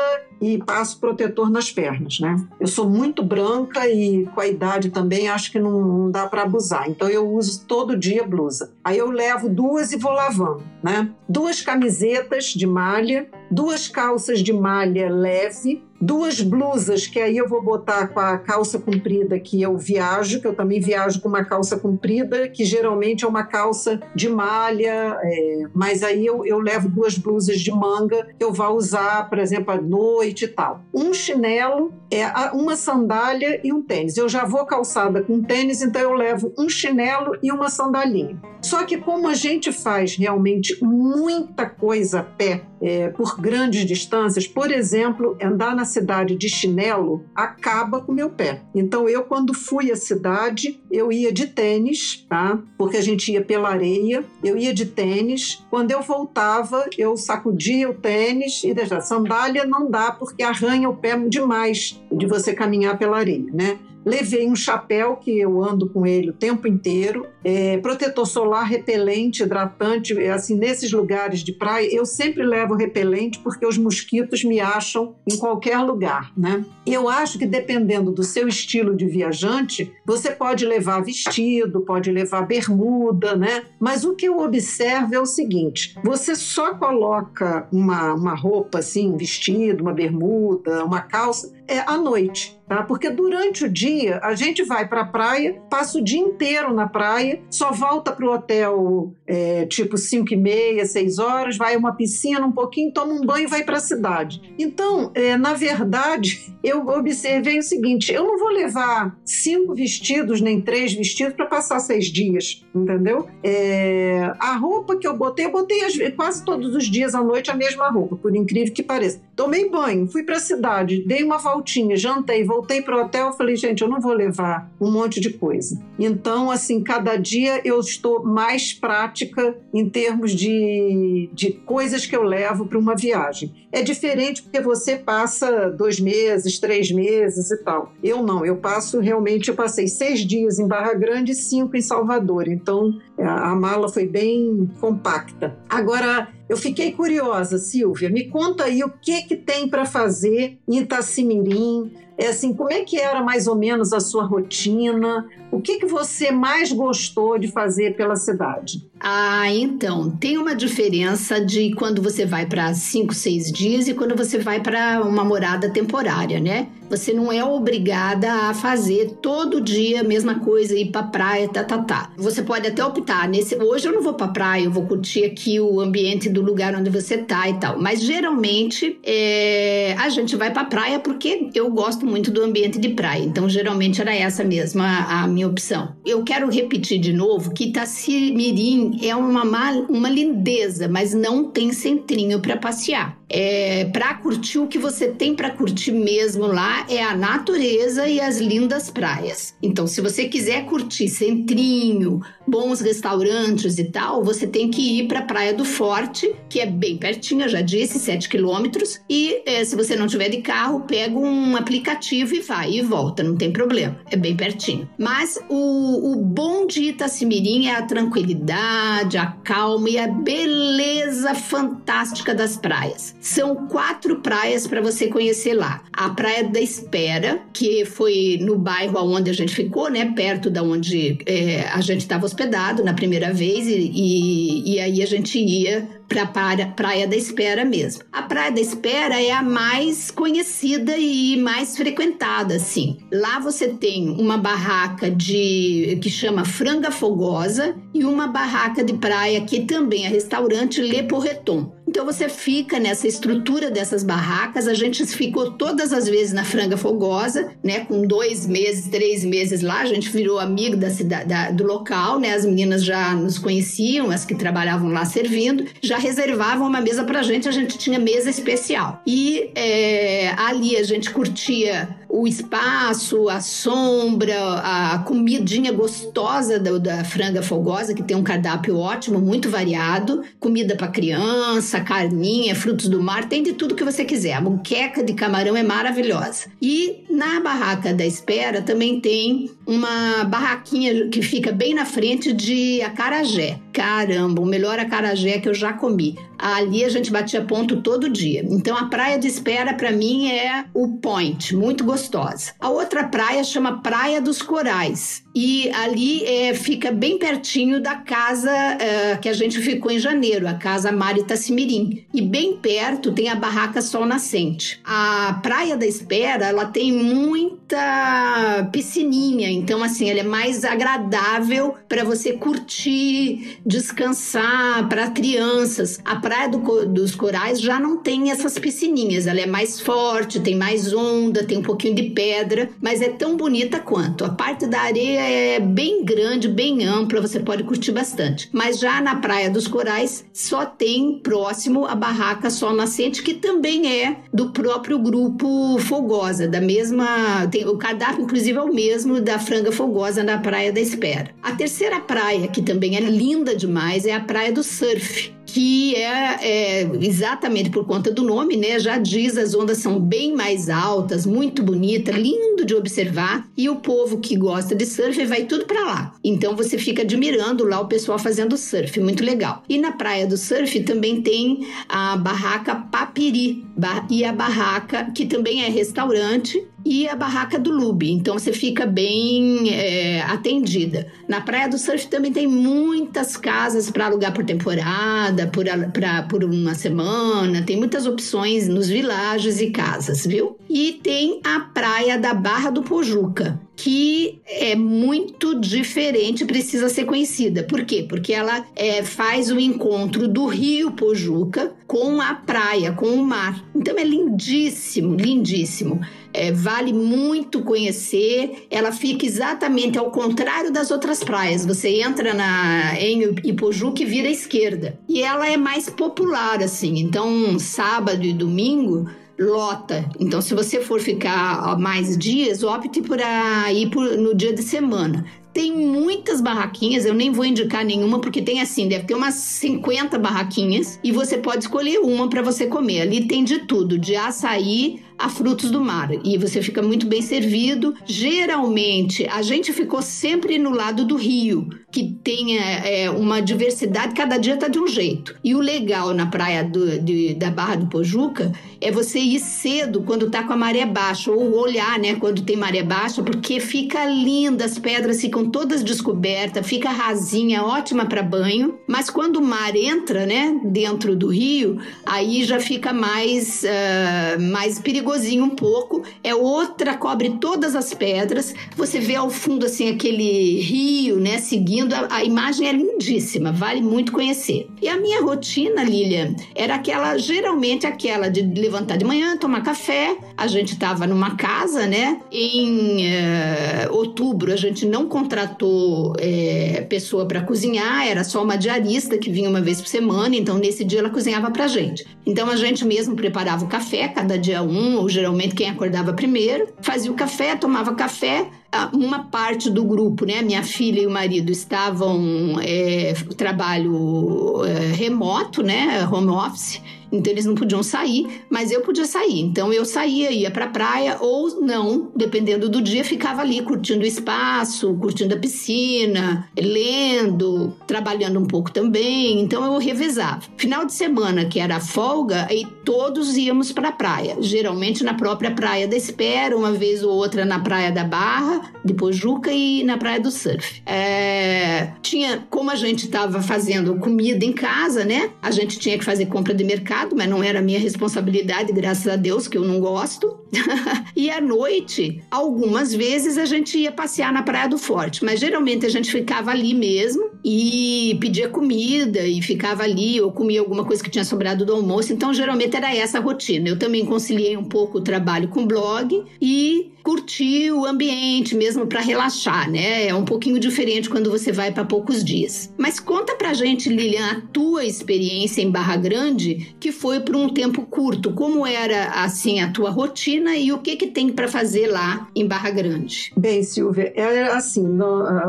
Speaker 2: passo protetor nas pernas, né? Eu sou muito branca e com a idade também acho que não, não dá para abusar. Então eu uso todo dia blusa. Aí eu levo duas e vou lavando, né? Duas camisetas de malha, duas calças de malha leve, duas blusas que aí eu vou botar com a calça comprida que eu viajo, que eu também viajo com uma calça comprida, que geralmente é uma calça de malha, é, mas aí eu, eu levo duas blusas de manga que eu vou usar, por exemplo, à noite e tal. Um chinelo, é uma sandália e um tênis. Eu já vou calçada com tênis, então eu levo um chinelo e uma sandalinha. Só que como a gente faz realmente muita coisa a pé, é, por grandes distâncias, por exemplo, andar na cidade de chinelo acaba com o meu pé. Então eu quando fui à cidade, eu ia de tênis, tá? Porque a gente ia pela areia, eu ia de tênis. Quando eu voltava, eu sacudia o tênis e deixava. Sandália não dá porque arranha o pé demais de você caminhar pela areia, né? Levei um chapéu que eu ando com ele o tempo inteiro, é, protetor solar, repelente, hidratante. Assim, nesses lugares de praia, eu sempre levo repelente porque os mosquitos me acham em qualquer lugar, né? Eu acho que dependendo do seu estilo de viajante, você pode levar vestido, pode levar bermuda, né? Mas o que eu observo é o seguinte: você só coloca uma, uma roupa assim, vestido, uma bermuda, uma calça, é à noite tá? Porque durante o dia a gente vai para a praia, passa o dia inteiro na praia, só volta para o hotel é, tipo 5 e meia, 6 horas, vai a uma piscina um pouquinho, toma um banho e vai para a cidade. Então, é, na verdade, [laughs] eu observei o seguinte: eu não vou levar cinco vestidos nem três vestidos para passar seis dias, entendeu? É, a roupa que eu botei, eu botei quase todos os dias à noite a mesma roupa, por incrível que pareça. Tomei banho, fui para a cidade, dei uma voltinha, jantei, voltei para o hotel, falei, gente, eu não vou levar um monte de coisa. Então, assim, cada dia eu estou mais prática em termos de, de coisas que eu levo para uma viagem. É diferente porque você passa dois meses, três meses e tal. Eu não, eu passo realmente, eu passei seis dias em Barra Grande e cinco em Salvador. Então, a, mala foi bem compacta. Agora, eu fiquei curiosa, Silvia, me conta aí o que que tem para fazer em Itacimirim, é assim, como é que era mais ou menos a sua rotina? O que, que você mais gostou de fazer pela cidade?
Speaker 1: Ah, então, tem uma diferença de quando você vai para cinco, seis dias e quando você vai para uma morada temporária, né? Você não é obrigada a fazer todo dia a mesma coisa, ir para praia, tá, tá, tá. Você pode até optar nesse. Hoje eu não vou para praia, eu vou curtir aqui o ambiente do lugar onde você tá e tal. Mas geralmente é... a gente vai para praia porque eu gosto muito do ambiente de praia. Então geralmente era essa mesma a minha opção. Eu quero repetir de novo que Itacimirim é uma, uma lindeza, mas não tem centrinho para passear. É, para curtir o que você tem para curtir mesmo lá é a natureza e as lindas praias. Então, se você quiser curtir centrinho, bons restaurantes e tal, você tem que ir para a Praia do Forte, que é bem pertinho, já disse, 7 quilômetros. E é, se você não tiver de carro, pega um aplicativo e vai e volta, não tem problema, é bem pertinho. Mas o, o bom de Itacimirim é a tranquilidade, a calma e a beleza fantástica das praias. São quatro praias para você conhecer lá. A Praia da Espera, que foi no bairro onde a gente ficou, né? Perto da onde é, a gente estava hospedado na primeira vez, e, e, e aí a gente ia para a Praia da Espera mesmo. A Praia da Espera é a mais conhecida e mais frequentada, assim. Lá você tem uma barraca de que chama Franga Fogosa e uma barraca de praia que também é restaurante Le Porreton. Então você fica nessa estrutura dessas barracas. A gente ficou todas as vezes na Franga Fogosa, né? Com dois meses, três meses lá. A gente virou amigo da cidade, da, do local, né? As meninas já nos conheciam, as que trabalhavam lá servindo, já reservavam uma mesa pra gente. A gente tinha mesa especial. E é, ali a gente curtia o espaço, a sombra, a comidinha gostosa da, da franga fogosa, que tem um cardápio ótimo, muito variado, comida para criança, carninha, frutos do mar, tem de tudo que você quiser. A muqueca de camarão é maravilhosa. E na barraca da espera também tem uma barraquinha que fica bem na frente de acarajé. Caramba, o melhor acarajé que eu já comi. Ali a gente batia ponto todo dia. Então a praia de espera para mim é o point, muito gostosa. A outra praia chama Praia dos Corais e ali é, fica bem pertinho da casa é, que a gente ficou em janeiro, a casa Marita Simirim. E bem perto tem a barraca Sol Nascente. A Praia da Espera, ela tem muita piscininha, então assim, ela é mais agradável para você curtir, descansar, para crianças. A Praia do, dos Corais já não tem essas piscininhas, ela é mais forte, tem mais onda, tem um pouquinho de pedra, mas é tão bonita quanto. A parte da areia é bem grande, bem ampla, você pode curtir bastante. Mas já na Praia dos Corais só tem próximo a barraca Sol Nascente, que também é do próprio grupo Fogosa, da mesma. Tem, o cardápio, inclusive, é o mesmo da Franga Fogosa na Praia da Espera. A terceira praia, que também é linda demais, é a Praia do Surf que é, é, exatamente por conta do nome, né? Já diz as ondas são bem mais altas, muito bonita, lindo de observar e o povo que gosta de surf vai tudo para lá. Então você fica admirando lá o pessoal fazendo surf, muito legal. E na praia do surf também tem a barraca Papiri e a barraca que também é restaurante e a barraca do Lube. Então você fica bem é, atendida. Na Praia do Surf também tem muitas casas para alugar por temporada, por, pra, por uma semana. Tem muitas opções nos vilages e casas, viu? E tem a Praia da Barra do Pojuca, que é muito diferente, precisa ser conhecida. Por quê? Porque ela é, faz o encontro do rio Pojuca com a praia, com o mar. Então é lindíssimo, lindíssimo. É, vale muito conhecer. Ela fica exatamente ao contrário das outras praias. Você entra na, em Ipojuca e vira à esquerda. E ela é mais popular, assim. Então, sábado e domingo lota. Então, se você for ficar mais dias, opte por ir por, no dia de semana. Tem muitas barraquinhas, eu nem vou indicar nenhuma, porque tem assim, deve ter umas 50 barraquinhas e você pode escolher uma para você comer. Ali tem de tudo, de açaí a frutos do mar e você fica muito bem servido. Geralmente, a gente ficou sempre no lado do rio, que tem é, uma diversidade, cada dia tá de um jeito. E o legal na praia do, de, da Barra do Pojuca é você ir cedo quando tá com a maré baixa, ou olhar, né, quando tem maré baixa, porque fica linda, as pedras ficam todas descobertas, fica rasinha, ótima para banho. Mas quando o mar entra, né, dentro do rio, aí já fica mais, uh, mais perigoso perigosinho um pouco. É outra, cobre todas as pedras. Você vê ao fundo, assim, aquele rio, né? Seguindo. A, a imagem é lindíssima, vale muito conhecer. E a minha rotina, Lilian, era aquela, geralmente aquela de levantar de manhã, tomar café. A gente estava numa casa, né? Em uh, outubro, a gente não contratou uh, pessoa para cozinhar, era só uma diarista que vinha uma vez por semana. Então, nesse dia, ela cozinhava pra gente. Então, a gente mesmo preparava o café, cada dia um ou geralmente quem acordava primeiro, fazia o café, tomava café. Uma parte do grupo, né, minha filha e o marido estavam é, trabalho é, remoto, né, home office. Então eles não podiam sair, mas eu podia sair. Então eu saía, ia para a praia ou não, dependendo do dia, ficava ali curtindo o espaço, curtindo a piscina, lendo, trabalhando um pouco também. Então eu revezava. Final de semana, que era folga, aí todos íamos para a praia, geralmente na própria praia da Espera, uma vez ou outra na praia da Barra, de Pojuca e na praia do Surf. É... Tinha, como a gente estava fazendo comida em casa, né? A gente tinha que fazer compra de mercado mas não era minha responsabilidade, graças a Deus, que eu não gosto. [laughs] e à noite, algumas vezes a gente ia passear na Praia do Forte, mas geralmente a gente ficava ali mesmo e pedia comida e ficava ali ou comia alguma coisa que tinha sobrado do almoço. Então, geralmente era essa a rotina. Eu também conciliei um pouco o trabalho com o blog e curtir o ambiente mesmo para relaxar, né? É um pouquinho diferente quando você vai para poucos dias. Mas conta pra gente, Lilian, a tua experiência em Barra Grande, que foi por um tempo curto. Como era assim a tua rotina e o que que tem para fazer lá em Barra Grande?
Speaker 2: Bem, Silvia, era assim,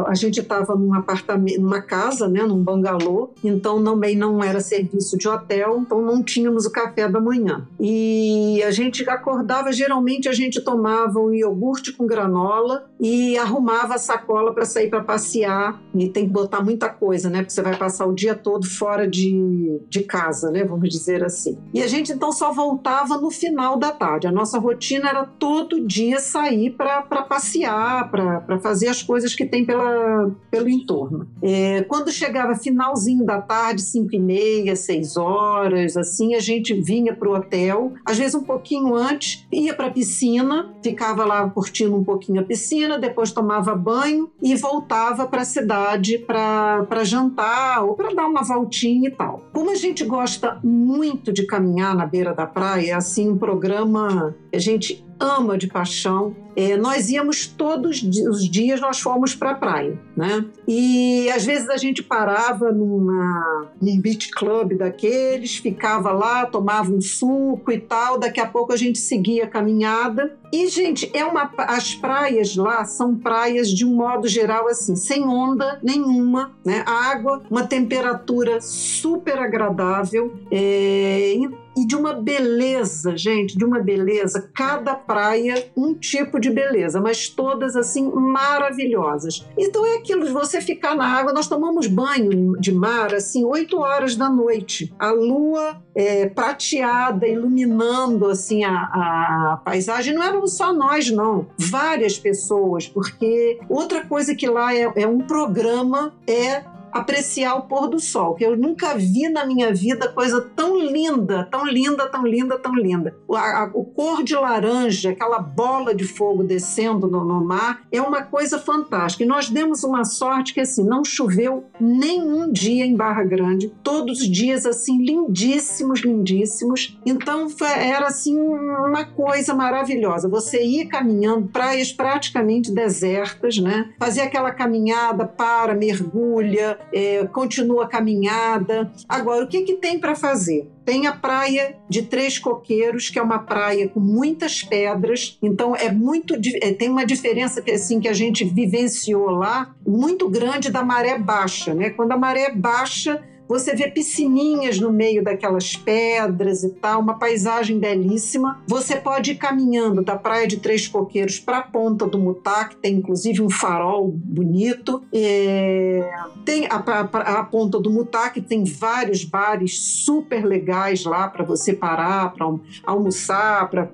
Speaker 2: a gente estava num apartamento, numa casa, né, num bangalô, então também não era serviço de hotel, então não tínhamos o café da manhã. E a gente acordava, geralmente a gente tomava o iogurte com granola e arrumava a sacola para sair para passear. E tem que botar muita coisa, né? Porque você vai passar o dia todo fora de, de casa, né? Vamos dizer assim. E a gente então só voltava no final da tarde. A nossa rotina era todo dia sair para passear, para fazer as coisas que tem pela, pelo entorno. É, quando chegava finalzinho da tarde, 5 e meia, 6 horas, assim, a gente vinha para o hotel, às vezes um pouquinho antes, ia para a piscina, ficava lá curtindo um pouquinho a piscina, depois tomava banho e voltava para a cidade para jantar ou para dar uma voltinha e tal. Como a gente gosta muito de caminhar na beira da praia, é assim um programa que a gente ama de paixão. É, nós íamos todos os dias, nós fomos para a praia, né? E às vezes a gente parava numa, num beach club daqueles, ficava lá, tomava um suco e tal. Daqui a pouco a gente seguia a caminhada. E gente, é uma, as praias lá são praias de um modo geral assim, sem onda nenhuma, né? Água, uma temperatura super agradável. É, e de uma beleza, gente, de uma beleza. Cada praia, um tipo de beleza, mas todas assim maravilhosas. Então é aquilo de você ficar na água. Nós tomamos banho de mar assim, 8 horas da noite. A lua é, prateada, iluminando assim a, a, paisagem. Não éramos só nós, não. Várias pessoas, porque outra coisa que lá é, é um programa é apreciar o pôr do sol, que eu nunca vi na minha vida coisa tão linda, tão linda, tão linda, tão linda. O, a, o cor de laranja, aquela bola de fogo descendo no, no, mar, é uma coisa fantástica. E nós demos uma sorte que assim não choveu nenhum dia em Barra Grande, todos os dias assim lindíssimos, lindíssimos. Então foi, era assim uma coisa maravilhosa. Você ir caminhando praias praticamente desertas, né? Fazer aquela caminhada para mergulha é, continua a caminhada. Agora, o que, que tem para fazer? Tem a praia de Três Coqueiros, que é uma praia com muitas pedras, então é muito é, tem uma diferença que assim que a gente vivenciou lá muito grande da maré baixa, né? Quando a maré é baixa, você vê piscininhas no meio daquelas pedras e tal, uma paisagem belíssima. Você pode ir caminhando da Praia de Três Coqueiros para a Ponta do Mutá, que tem inclusive um farol bonito. É... Tem a, a, a, Ponta do Mutá, que tem vários bares super legais lá para você parar, para um, almoçar, para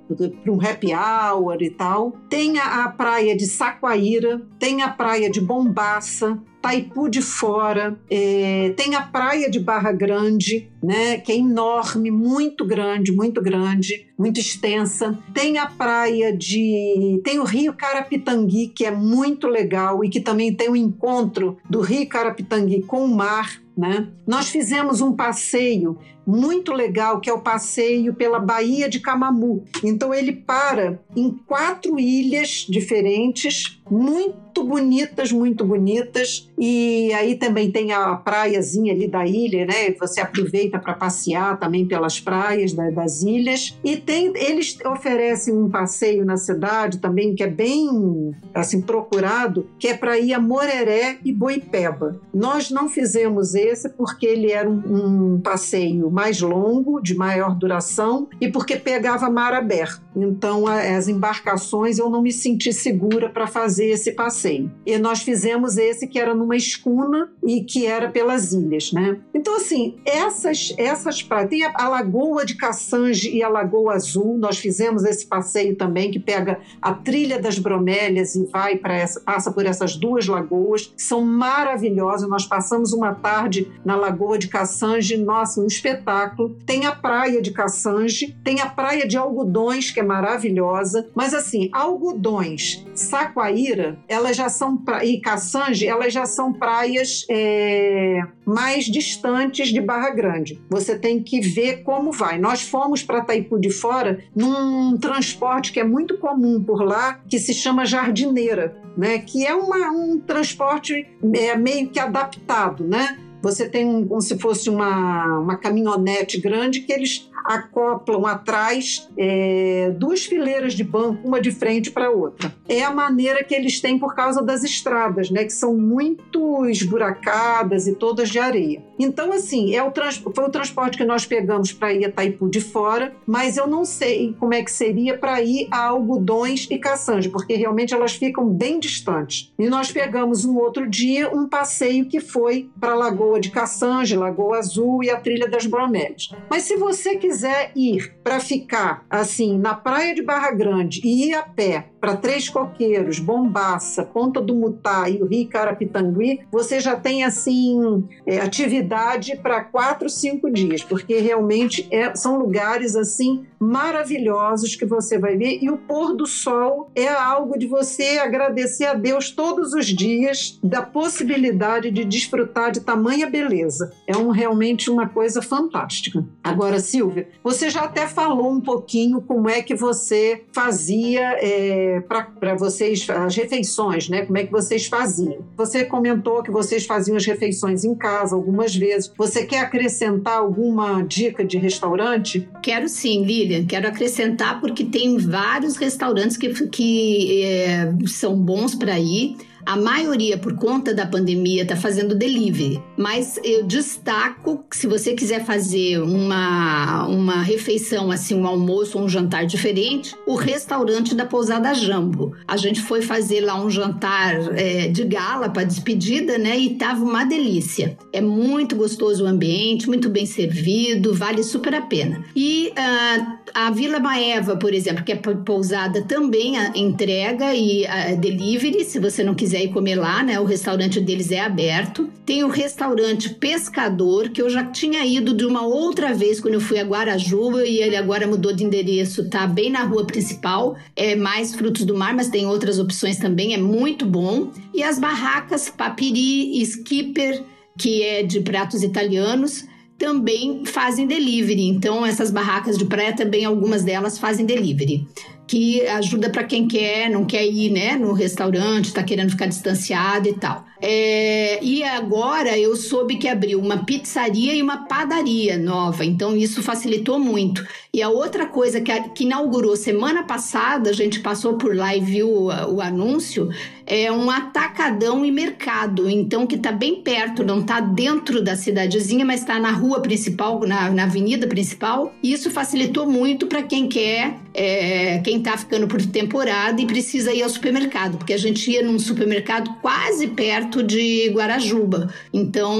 Speaker 2: um happy hour e tal. Tem a, a praia de Saquaíra, tem a praia de Bombaça, Taipu de Fora, é, tem a praia de Barra Grande, né, que é enorme, muito grande, muito grande, muito extensa. Tem a praia de. Tem o Rio Carapitangui, que é muito legal e que também tem o encontro do Rio Carapitangui com o mar. Né? Nós fizemos um passeio muito legal, que é o passeio pela Baía de Camamu. Então ele para em quatro ilhas diferentes, muito bonitas, muito bonitas. E aí também tem a praiazinha ali da ilha, né? Você aproveita para passear também pelas praias das ilhas. E tem, eles oferecem um passeio na cidade também que é bem assim procurado, que é para ir a Moreré e Boipeba. Nós não fizemos esse porque ele era um, um passeio mais longo, de maior duração, e porque pegava mar aberto. Então, as embarcações eu não me senti segura para fazer esse passeio. E nós fizemos esse que era numa escuna e que era pelas ilhas, né? Então, assim, essas, essas praias. Tem a, a Lagoa de Cassange e a Lagoa Azul. Nós fizemos esse passeio também, que pega a trilha das bromélias e vai para essa, passa por essas duas lagoas, são maravilhosas. Nós passamos uma tarde na Lagoa de Cassange, nossa, um espetáculo espetáculo. Tem a praia de Cassange, tem a praia de Algodões, que é maravilhosa. Mas assim, algodões, Saquaíra, elas já são e Caçange, elas já são praias é... mais distantes de Barra Grande. Você tem que ver como vai. Nós fomos para Taipu de Fora num transporte que é muito comum por lá, que se chama jardineira, né? Que é uma, um transporte é, meio que adaptado, né? Você tem como se fosse uma, uma caminhonete grande que eles acoplam atrás é, duas fileiras de banco, uma de frente para a outra. É a maneira que eles têm por causa das estradas, né, que são muito esburacadas e todas de areia. Então, assim, é o foi o transporte que nós pegamos para ir a Taipu de fora, mas eu não sei como é que seria para ir a Algodões e Caçange, porque realmente elas ficam bem distantes. E nós pegamos um outro dia um passeio que foi para a Lagoa de Caçange, Lagoa Azul e a Trilha das Bromélias. Mas se você quiser quiser ir para ficar assim na praia de Barra Grande e ir a pé para Três Coqueiros, Bombaça, Ponta do Mutá e o Rio Carapitangui, você já tem assim é, atividade para quatro, cinco dias, porque realmente é, são lugares assim maravilhosos que você vai ver e o pôr do sol é algo de você agradecer a Deus todos os dias da possibilidade de desfrutar de tamanha beleza. É um, realmente uma coisa fantástica. Agora, Silvia, você já até falou um pouquinho como é que você fazia é, para vocês as refeições, né? Como é que vocês faziam? Você comentou que vocês faziam as refeições em casa algumas vezes. Você quer acrescentar alguma dica de restaurante?
Speaker 1: Quero sim, Lilian. Quero acrescentar porque tem vários restaurantes que, que é, são bons para ir. A maioria, por conta da pandemia, está fazendo delivery. Mas eu destaco que se você quiser fazer uma, uma refeição, assim, um almoço ou um jantar diferente, o restaurante da Pousada Jambo. A gente foi fazer lá um jantar é, de gala para despedida, né? E tava uma delícia. É muito gostoso o ambiente, muito bem servido, vale super a pena. E uh, a Vila Maeva, por exemplo, que é pousada, também entrega e uh, delivery, se você não quiser quiser ir comer lá, né? O restaurante deles é aberto. Tem o restaurante Pescador, que eu já tinha ido de uma outra vez quando eu fui a Guarajuba e ele agora mudou de endereço, tá bem na rua principal. É mais frutos do mar, mas tem outras opções também, é muito bom. E as barracas Papiri, Skipper, que é de pratos italianos, também fazem delivery. Então, essas barracas de praia também, algumas delas fazem delivery que ajuda para quem quer, não quer ir né, no restaurante, está querendo ficar distanciado e tal. É, e agora eu soube que abriu uma pizzaria e uma padaria nova, então isso facilitou muito. E a outra coisa que, que inaugurou semana passada, a gente passou por lá e viu o, o anúncio, é um atacadão e mercado, então que está bem perto, não está dentro da cidadezinha, mas está na rua principal, na, na avenida principal. E isso facilitou muito para quem quer, é, quem está ficando por temporada e precisa ir ao supermercado, porque a gente ia num supermercado quase perto de Guarajuba. Então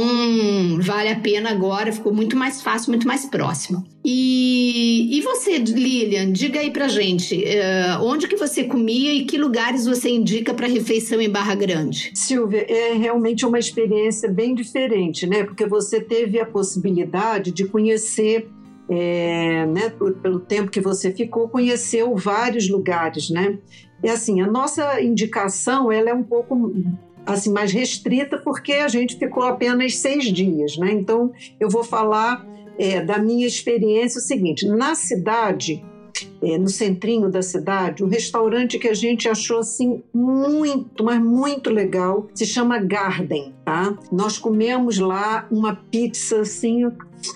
Speaker 1: vale a pena agora, ficou muito mais fácil, muito mais próximo. E, e você, Lilian, diga aí pra gente, uh, onde que você comia e que lugares você indica para refeição em Barra Grande?
Speaker 2: Silvia, é realmente uma experiência bem diferente, né? Porque você teve a possibilidade de conhecer é, né, pelo tempo que você ficou, conheceu vários lugares, né? É assim, a nossa indicação ela é um pouco assim mais restrita porque a gente ficou apenas seis dias, né? Então eu vou falar é, da minha experiência o seguinte: na cidade, é, no centrinho da cidade, um restaurante que a gente achou assim muito, mas muito legal, se chama Garden, tá? Nós comemos lá uma pizza assim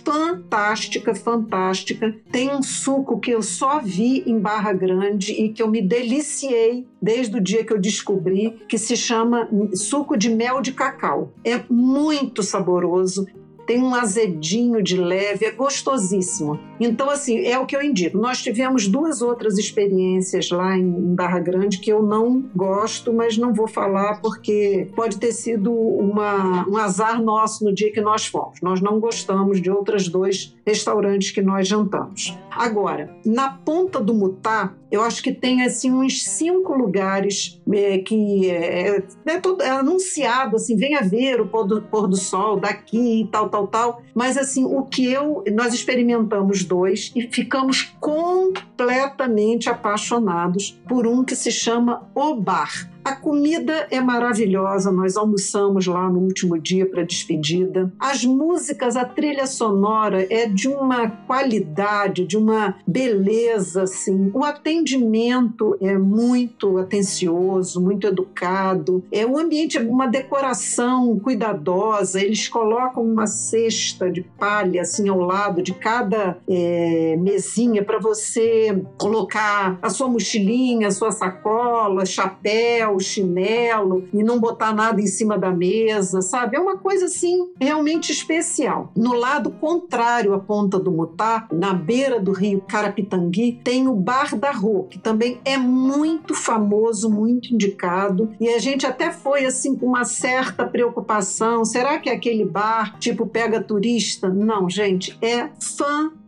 Speaker 2: fantástica, fantástica. Tem um suco que eu só vi em Barra Grande e que eu me deliciei desde o dia que eu descobri, que se chama suco de mel de cacau. É muito saboroso, tem um azedinho de leve, é gostosíssimo. Então, assim, é o que eu indico. Nós tivemos duas outras experiências lá em Barra Grande que eu não gosto, mas não vou falar porque pode ter sido uma, um azar nosso no dia que nós fomos. Nós não gostamos de outros dois restaurantes que nós jantamos. Agora, na ponta do Mutá, eu acho que tem assim uns cinco lugares é, que é, é, todo, é anunciado assim, venha ver o pôr do, pôr do sol daqui e tal, tal, tal. Mas assim, o que eu nós experimentamos dois e ficamos com completamente apaixonados por um que se chama O Bar. A comida é maravilhosa, nós almoçamos lá no último dia para despedida. As músicas, a trilha sonora é de uma qualidade, de uma beleza, assim. O atendimento é muito atencioso, muito educado. É o ambiente é uma decoração cuidadosa. Eles colocam uma cesta de palha assim ao lado de cada é, mesinha para você colocar a sua mochilinha, a sua sacola, chapéu o chinelo e não botar nada em cima da mesa, sabe? É uma coisa assim realmente especial. No lado contrário à ponta do Mutá, na beira do rio Carapitangui, tem o Bar da Rô, que também é muito famoso, muito indicado, e a gente até foi assim com uma certa preocupação, será que é aquele bar tipo pega turista? Não, gente, é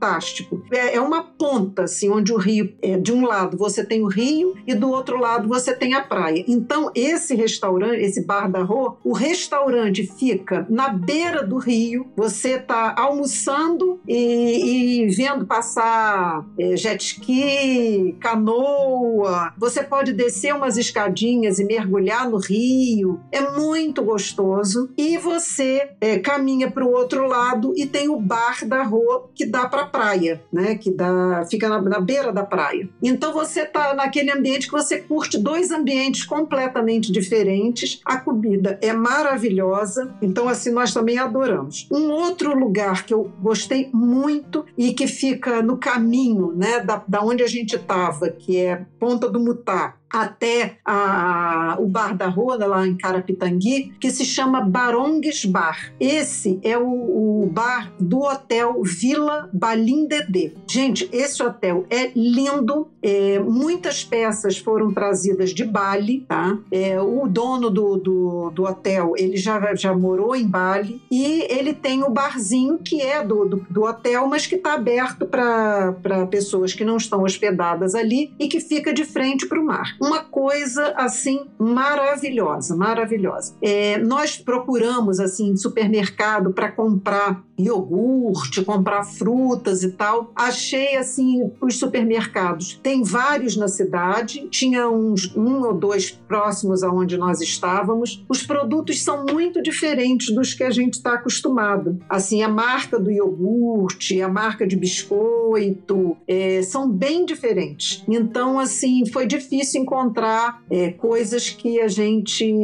Speaker 2: fantástico. É, é uma ponta assim onde o rio, é, de um lado você tem o rio e do outro lado você tem a praia. Então, esse restaurante, esse Bar da Rô, o restaurante fica na beira do rio, você está almoçando e, e, vendo passar é, jet ski, canoa, você pode descer umas escadinhas e mergulhar no rio, é muito gostoso. E você é, caminha para o outro lado e tem o Bar da Rô que dá para praia, né? que dá, fica na, na beira da praia. Então, você está naquele ambiente que você curte dois ambientes com completamente diferentes. A comida é maravilhosa, então assim nós também adoramos. Um outro lugar que eu gostei muito e que fica no caminho, né, da, da onde a gente estava, que é Ponta do Mutá, até a, o Bar da Roda, lá em Carapitangui, que se chama Barongues Bar. Esse é o, o bar do hotel Vila Balindedê. Gente, esse hotel é lindo, é, muitas peças foram trazidas de Bali, tá? É, o dono do, do, do, hotel, ele já, já morou em Bali e ele tem o barzinho que é do, do, do hotel, mas que está aberto para pessoas que não estão hospedadas ali e que fica de frente para o mar uma coisa assim maravilhosa, maravilhosa. É, nós procuramos assim supermercado para comprar iogurte, comprar frutas e tal. Achei assim os supermercados. Tem vários na cidade, tinha uns um ou dois próximos aonde nós estávamos. Os produtos são muito diferentes dos que a gente está acostumado. Assim, a marca do iogurte, a marca de biscoito, é, são bem diferentes. Então, assim, foi difícil encontrar é, coisas que a gente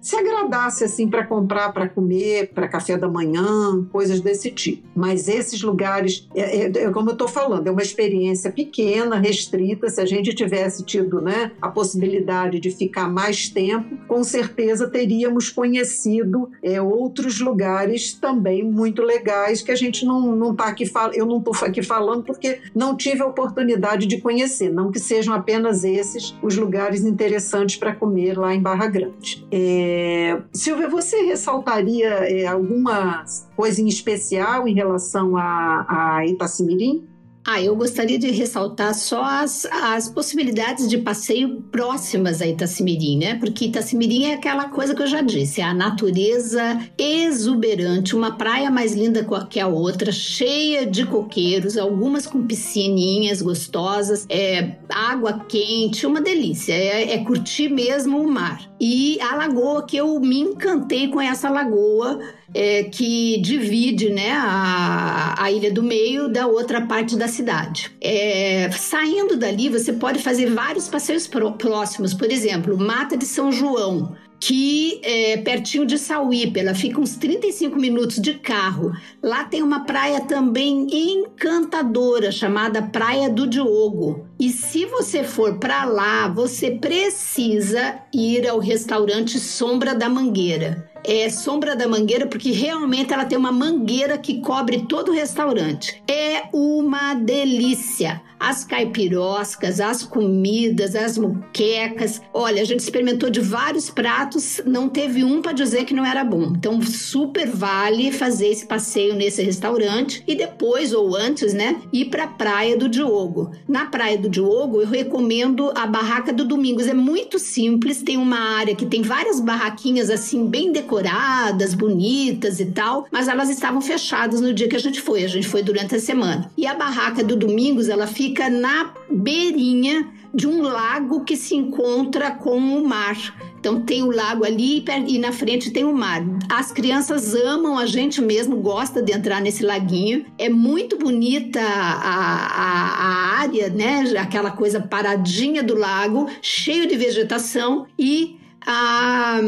Speaker 2: se agradasse assim para comprar, para comer, para café da manhã, coisas desse tipo. Mas esses lugares, é, é, é como eu estou falando, é uma experiência pequena, restrita. Se a gente tivesse tido né, a possibilidade de ficar mais tempo, com certeza teríamos conhecido é, outros lugares também muito legais que a gente não está aqui eu não estou aqui falando porque não tive a oportunidade de conhecer, não que sejam apenas esses os lugares interessantes para comer lá em Barra Grande. É... Silvia, você ressaltaria é, alguma coisa em especial em relação a, a Itacimirim?
Speaker 1: Ah, eu gostaria de ressaltar só as, as possibilidades de passeio próximas a Itacimirim, né? Porque Itacimirim é aquela coisa que eu já disse, é a natureza exuberante, uma praia mais linda que a outra, cheia de coqueiros, algumas com piscininhas gostosas, é água quente, uma delícia, é, é curtir mesmo o mar. E a lagoa, que eu me encantei com essa lagoa, é, que divide né, a, a Ilha do Meio da outra parte da cidade. É, saindo dali, você pode fazer vários passeios próximos, por exemplo, Mata de São João, que é pertinho de Sauípe, ela fica uns 35 minutos de carro. Lá tem uma praia também encantadora chamada Praia do Diogo. E se você for para lá, você precisa ir ao restaurante Sombra da Mangueira é, Sombra da Mangueira, porque realmente ela tem uma mangueira que cobre todo o restaurante. É uma delícia as caipiroscas, as comidas, as muquecas. Olha, a gente experimentou de vários pratos, não teve um para dizer que não era bom. Então, super vale fazer esse passeio nesse restaurante e depois ou antes, né, ir para a Praia do Diogo. Na Praia do Diogo, eu recomendo a Barraca do Domingos. É muito simples, tem uma área que tem várias barraquinhas assim bem decoradas, bonitas e tal, mas elas estavam fechadas no dia que a gente foi. A gente foi durante a semana. E a Barraca do Domingos, ela fica fica na beirinha de um lago que se encontra com o mar. Então tem o lago ali e na frente tem o mar. As crianças amam, a gente mesmo gosta de entrar nesse laguinho. É muito bonita a, a, a área, né? Aquela coisa paradinha do lago, cheio de vegetação e a,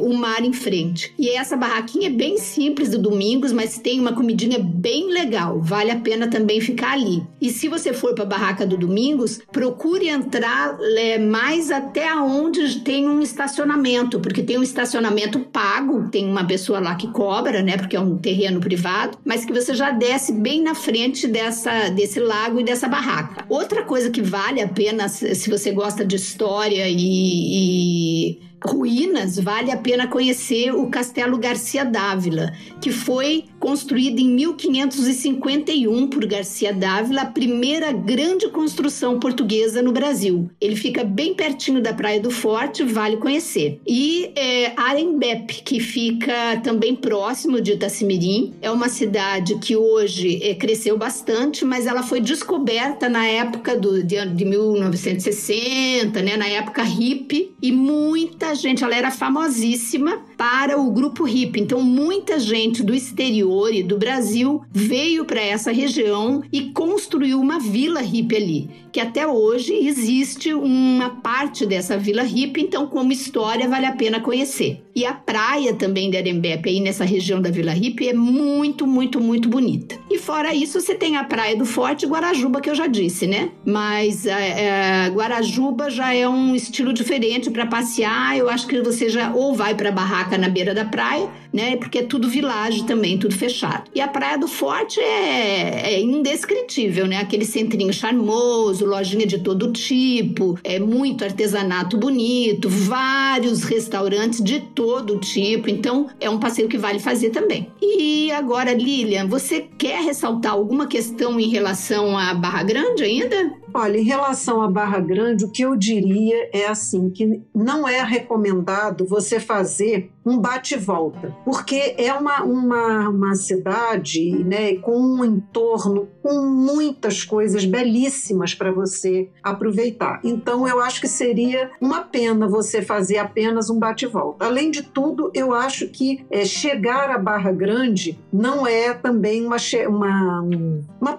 Speaker 1: o mar em frente. E essa barraquinha é bem simples do Domingos, mas tem uma comidinha bem legal. Vale a pena também ficar ali. E se você for para a barraca do Domingos, procure entrar é, mais até onde tem um estacionamento, porque tem um estacionamento pago, tem uma pessoa lá que cobra, né? Porque é um terreno privado, mas que você já desce bem na frente dessa, desse lago e dessa barraca. Outra coisa que vale a pena, se você gosta de história e, e ruínas, vale a pena conhecer o Castelo Garcia Dávila, que foi construído em 1551 por Garcia Dávila, a primeira grande construção portuguesa no Brasil. Ele fica bem pertinho da Praia do Forte, vale conhecer. E é, Arembepe, que fica também próximo de Itacimirim, é uma cidade que hoje é, cresceu bastante, mas ela foi descoberta na época do, de, de 1960, né, na época hippie, e muita gente, ela era famosíssima para o grupo hippie. Então, muita gente do exterior e do Brasil veio para essa região e construiu uma vila hippie ali, que até hoje existe uma parte dessa vila hippie, então, como história, vale a pena conhecer. E a praia também de Arembepe, aí nessa região da Vila Hippie, é muito, muito, muito bonita. E fora isso, você tem a Praia do Forte Guarajuba, que eu já disse, né? Mas é, é, Guarajuba já é um estilo diferente para passear. Eu acho que você já ou vai para barraca na beira da praia, né? Porque é tudo vilagem também, tudo fechado. E a Praia do Forte é, é indescritível, né? Aquele centrinho charmoso, lojinha de todo tipo, é muito artesanato bonito, vários restaurantes de todo tipo. Então, é um passeio que vale fazer também. E agora, Lilian, você quer ressaltar alguma questão em relação à Barra Grande ainda?
Speaker 2: Olha, em relação à Barra Grande, o que eu diria é assim que não é recomendado você fazer um bate-volta, porque é uma, uma, uma cidade né, com um entorno com muitas coisas belíssimas para você aproveitar. Então, eu acho que seria uma pena você fazer apenas um bate-volta. Além de tudo, eu acho que é, chegar à Barra Grande não é também uma, uma,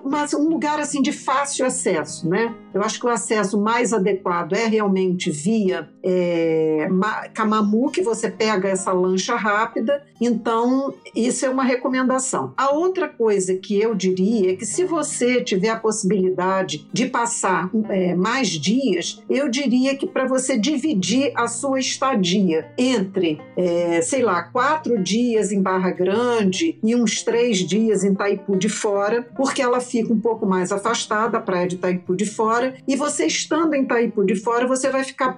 Speaker 2: uma, um lugar assim de fácil acesso, né? Eu acho que o acesso mais adequado é realmente via é, Camamu, que você pega essa lancha rápida. Então, isso é uma recomendação. A outra coisa que eu diria é que se você tiver a possibilidade de passar é, mais dias, eu diria que para você dividir a sua estadia entre, é, sei lá, quatro dias em Barra Grande e uns três dias em Taipu de Fora, porque ela fica um pouco mais afastada, a praia de Taipu de Fora, e você estando em Taipu de Fora, você vai ficar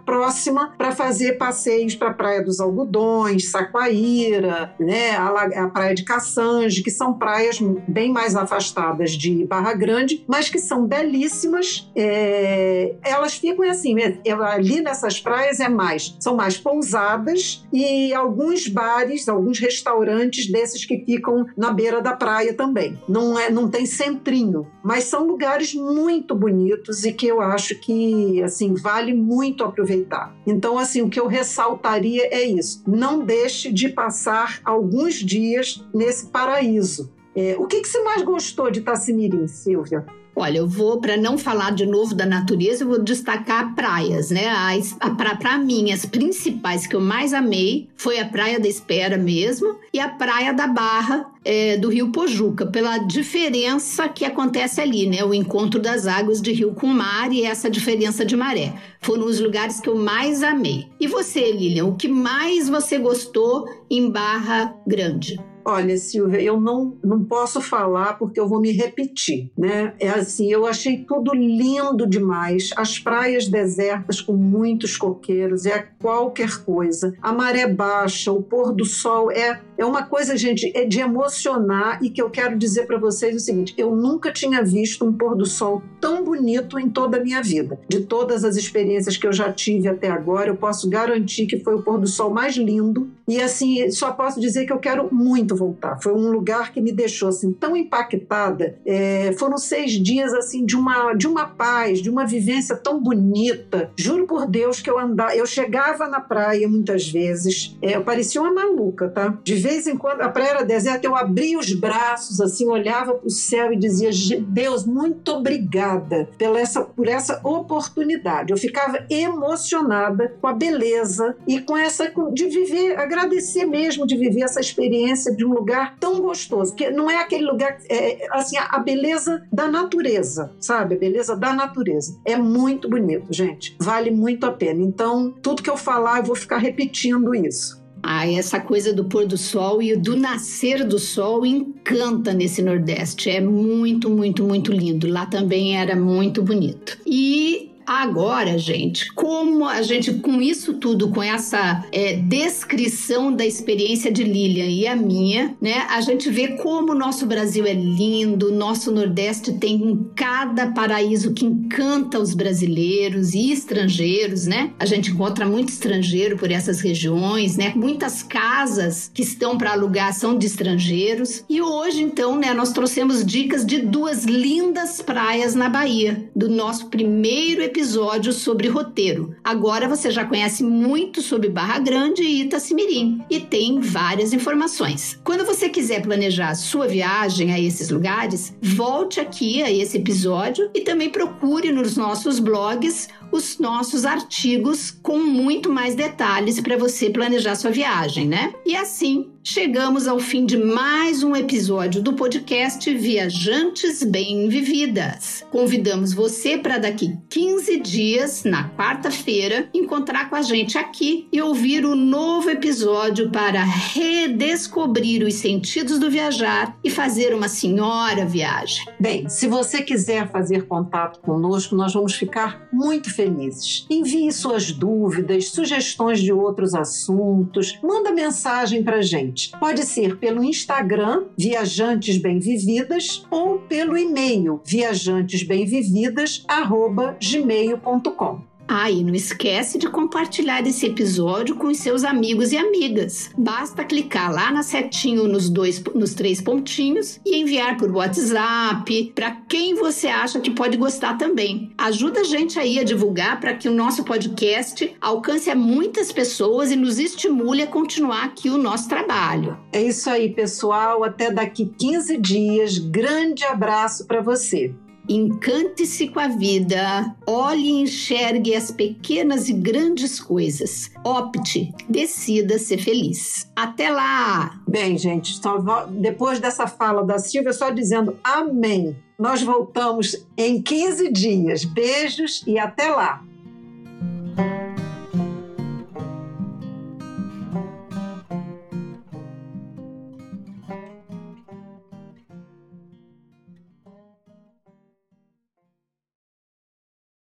Speaker 2: próxima para fazer passeios para a Praia dos Algodões, Saquaíra, né, a, a Praia de Caçange, que são praias bem mais afastadas de Barra Grande, mas que são belíssimas. É, elas ficam assim, é, é, ali nessas praias é mais, são mais pousadas e alguns bares, alguns restaurantes desses que ficam na beira da praia também. Não é, não tem centrinho, mas são lugares muito bonitos e que eu acho que assim vale muito aproveitar. Então, assim, o que eu ressaltaria é isso: não deixe de passar alguns dias nesse paraíso. É, o que, que você mais gostou de Itacimirim, Silvia?
Speaker 1: Olha, eu vou, para não falar de novo da natureza, eu vou destacar praias, né? Para mim, as principais que eu mais amei foi a Praia da Espera mesmo e a Praia da Barra é, do Rio Pojuca, pela diferença que acontece ali, né? O encontro das águas de rio com mar e essa diferença de maré. Foram os lugares que eu mais amei. E você, Lilian, o que mais você gostou em Barra Grande?
Speaker 2: Olha, Silvia, eu não, não posso falar porque eu vou me repetir, né? É assim, eu achei tudo lindo demais. As praias desertas com muitos coqueiros, é qualquer coisa. A maré baixa, o pôr do sol, é, é uma coisa, gente, é de emocionar e que eu quero dizer para vocês o seguinte: eu nunca tinha visto um pôr do sol tão bonito em toda a minha vida. De todas as experiências que eu já tive até agora, eu posso garantir que foi o pôr do sol mais lindo. E assim, só posso dizer que eu quero muito muito voltar. Foi um lugar que me deixou assim tão impactada. É, foram seis dias assim de uma de uma paz, de uma vivência tão bonita. Juro por Deus que eu andava, eu chegava na praia muitas vezes, é, eu parecia uma maluca, tá? De vez em quando a praia era deserta, eu abria os braços assim, olhava para o céu e dizia: Deus, muito obrigada pela essa, por essa oportunidade. Eu ficava emocionada com a beleza e com essa de viver, agradecer mesmo de viver essa experiência de um lugar tão gostoso, que não é aquele lugar é, assim a beleza da natureza, sabe? A beleza da natureza é muito bonito, gente. Vale muito a pena. Então, tudo que eu falar, eu vou ficar repetindo isso.
Speaker 1: Ah, essa coisa do pôr do sol e do nascer do sol encanta nesse Nordeste. É muito, muito, muito lindo. Lá também era muito bonito. E Agora, gente, como a gente, com isso tudo, com essa é, descrição da experiência de Lilian e a minha, né, a gente vê como o nosso Brasil é lindo, nosso Nordeste tem cada paraíso que encanta os brasileiros e estrangeiros, né? A gente encontra muito estrangeiro por essas regiões, né? Muitas casas que estão para alugar são de estrangeiros. E hoje, então, né, nós trouxemos dicas de duas lindas praias na Bahia, do nosso primeiro episódio episódio sobre roteiro. Agora você já conhece muito sobre Barra Grande e Itacimirim e tem várias informações. Quando você quiser planejar sua viagem a esses lugares, volte aqui a esse episódio e também procure nos nossos blogs os nossos artigos com muito mais detalhes para você planejar sua viagem, né? E assim chegamos ao fim de mais um episódio do podcast Viajantes Bem Vividas. Convidamos você para daqui 15 dias, na quarta-feira, encontrar com a gente aqui e ouvir o novo episódio para redescobrir os sentidos do viajar e fazer uma senhora viagem.
Speaker 2: Bem, se você quiser fazer contato conosco, nós vamos ficar muito felizes. Envie suas dúvidas, sugestões de outros assuntos, manda mensagem para gente gente. Pode ser pelo Instagram, Viajantes Bem Vividas, ou pelo e-mail, viajantesbemvividas.gmail.com.
Speaker 1: Ah, e não esquece de compartilhar esse episódio com seus amigos e amigas. Basta clicar lá na setinho nos dois, nos três pontinhos e enviar por WhatsApp para quem você acha que pode gostar também. Ajuda a gente aí a divulgar para que o nosso podcast alcance a muitas pessoas e nos estimule a continuar aqui o nosso trabalho.
Speaker 2: É isso aí, pessoal. Até daqui 15 dias. Grande abraço para você.
Speaker 1: Encante-se com a vida, olhe e enxergue as pequenas e grandes coisas. Opte, decida ser feliz. Até lá!
Speaker 2: Bem, gente, depois dessa fala da Silvia, só dizendo amém. Nós voltamos em 15 dias. Beijos e até lá!